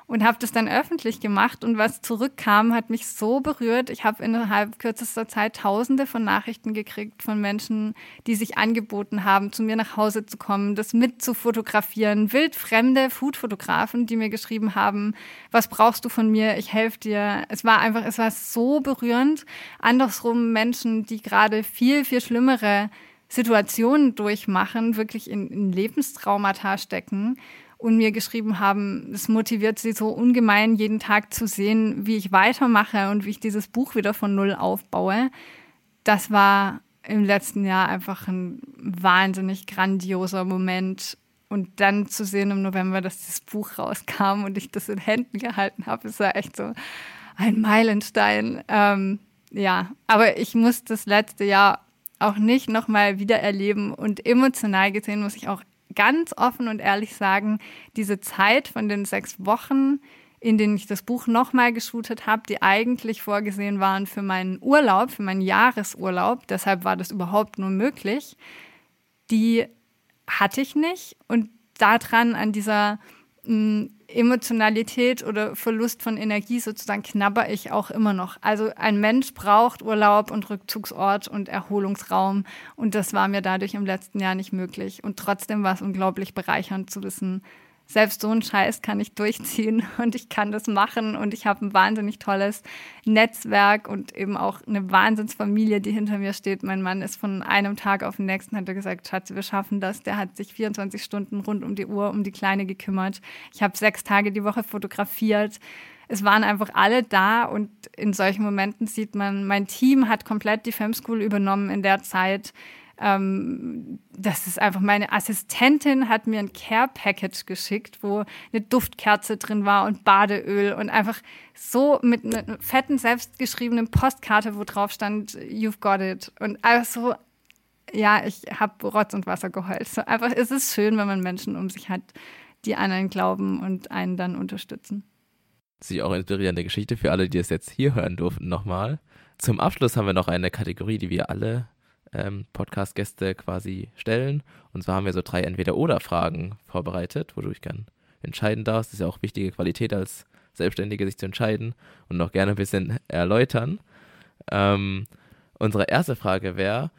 und habe das dann öffentlich gemacht und was zurückkam, hat mich so berührt. Ich habe innerhalb kürzester Zeit tausende von Nachrichten gekriegt von Menschen, die sich angeboten haben, zu mir nach Hause zu kommen, das mit zu fotografieren. Wildfremde Foodfotografen, die mir geschrieben haben, was brauchst du von mir? Ich helfe dir. Es war einfach, es war so berührend. Andersrum Menschen, die gerade viel, viel schlimmere Situationen durchmachen, wirklich in, in Lebenstraumata stecken und mir geschrieben haben, es motiviert sie so ungemein, jeden Tag zu sehen, wie ich weitermache und wie ich dieses Buch wieder von Null aufbaue. Das war im letzten Jahr einfach ein wahnsinnig grandioser Moment. Und dann zu sehen im November, dass das Buch rauskam und ich das in Händen gehalten habe, ist ja echt so ein Meilenstein. Ähm, ja, aber ich muss das letzte Jahr auch nicht nochmal wieder erleben und emotional gesehen muss ich auch ganz offen und ehrlich sagen, diese Zeit von den sechs Wochen, in denen ich das Buch nochmal geshootet habe, die eigentlich vorgesehen waren für meinen Urlaub, für meinen Jahresurlaub, deshalb war das überhaupt nur möglich, die hatte ich nicht. Und daran, an dieser Emotionalität oder Verlust von Energie sozusagen knabber ich auch immer noch. Also ein Mensch braucht Urlaub und Rückzugsort und Erholungsraum und das war mir dadurch im letzten Jahr nicht möglich. Und trotzdem war es unglaublich bereichernd zu wissen, selbst so einen Scheiß kann ich durchziehen und ich kann das machen und ich habe ein wahnsinnig tolles Netzwerk und eben auch eine Wahnsinnsfamilie, die hinter mir steht. Mein Mann ist von einem Tag auf den nächsten, hat er gesagt, Schatz, wir schaffen das. Der hat sich 24 Stunden rund um die Uhr um die Kleine gekümmert. Ich habe sechs Tage die Woche fotografiert es waren einfach alle da und in solchen Momenten sieht man, mein Team hat komplett die Fem School übernommen in der Zeit. Ähm, das ist einfach meine Assistentin hat mir ein Care Package geschickt, wo eine Duftkerze drin war und Badeöl und einfach so mit einer fetten selbstgeschriebenen Postkarte, wo drauf stand You've got it und einfach so ja, ich habe Rotz und Wasser geheult. So einfach, es ist schön, wenn man Menschen um sich hat, die an einen glauben und einen dann unterstützen. Sie auch inspirierende Geschichte für alle, die es jetzt hier hören durften nochmal. Zum Abschluss haben wir noch eine Kategorie, die wir alle ähm, Podcast-Gäste quasi stellen. Und zwar haben wir so drei Entweder-Oder-Fragen vorbereitet, wo du entscheiden darfst. Das ist ja auch wichtige Qualität als Selbstständige, sich zu entscheiden und noch gerne ein bisschen erläutern. Ähm, unsere erste Frage wäre,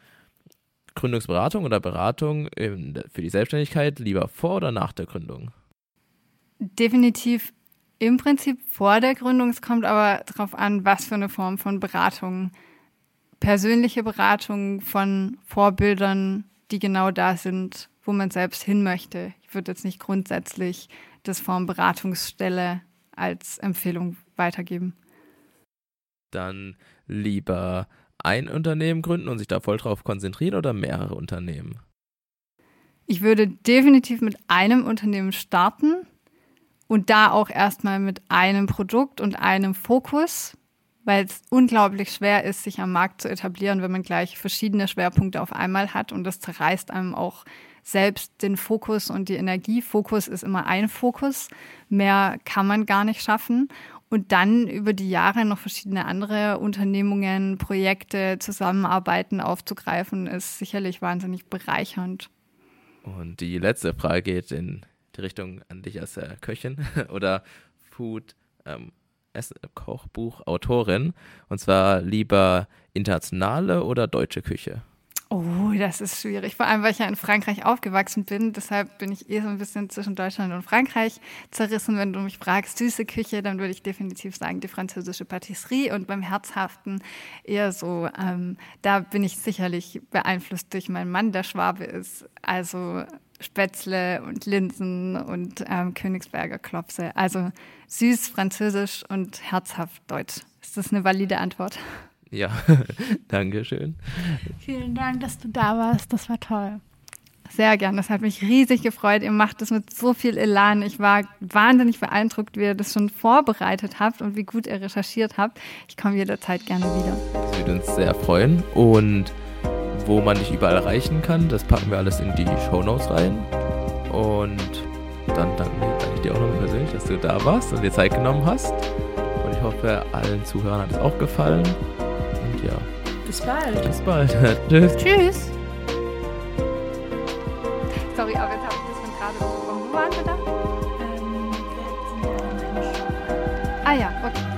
Gründungsberatung oder Beratung für die Selbstständigkeit lieber vor oder nach der Gründung? Definitiv Im Prinzip vor der Gründung. Es kommt aber darauf an, was für eine Form von Beratung. Persönliche Beratung von Vorbildern, die genau da sind, wo man selbst hin möchte. Ich würde jetzt nicht grundsätzlich das Form Beratungsstelle als Empfehlung weitergeben. Dann lieber ein Unternehmen gründen und sich da voll drauf konzentrieren oder mehrere Unternehmen? Ich würde definitiv mit einem Unternehmen starten und da auch erstmal mit einem Produkt und einem Fokus, weil es unglaublich schwer ist, sich am Markt zu etablieren, wenn man gleich verschiedene Schwerpunkte auf einmal hat und das zerreißt einem auch selbst den Fokus und die Energie. Fokus ist immer ein Fokus, mehr kann man gar nicht schaffen. Und dann über die Jahre noch verschiedene andere Unternehmungen, Projekte, Zusammenarbeiten aufzugreifen, ist sicherlich wahnsinnig bereichernd. Und die letzte Frage geht in die Richtung an dich als Köchin oder Food, ähm, Kochbuch, Autorin. Und zwar lieber internationale oder deutsche Küche? Oh, das ist schwierig. Vor allem, weil ich ja in Frankreich aufgewachsen bin. Deshalb bin ich eh so ein bisschen zwischen Deutschland und Frankreich zerrissen. Wenn du mich fragst, süße Küche, dann würde ich definitiv sagen, die französische Patisserie. Und beim Herzhaften eher so, ähm, da bin ich sicherlich beeinflusst durch meinen Mann, der Schwabe ist. Also Spätzle und Linsen und ähm, Königsberger Klopse. Also süß, französisch und herzhaft deutsch. Ist das eine valide Antwort? Ja, danke schön. Vielen Dank, dass du da warst. Das war toll. Sehr gern. Das hat mich riesig gefreut. Ihr macht das mit so viel Elan. Ich war wahnsinnig beeindruckt, wie ihr das schon vorbereitet habt und wie gut ihr recherchiert habt. Ich komme jederzeit gerne wieder. Das würde uns sehr freuen. Und wo man dich überall erreichen kann, das packen wir alles in die Show Notes rein. Und dann danke ich dir auch nochmal persönlich, dass du da warst und dir Zeit genommen hast. Und ich hoffe, allen Zuhörern hat es auch gefallen ja. Bis bald. Bis bald. Tschüss. Tschüss. Sorry, aber jetzt habe ich das von gerade bekommen. Wo waren wir da? Ähm, ah ja, okay.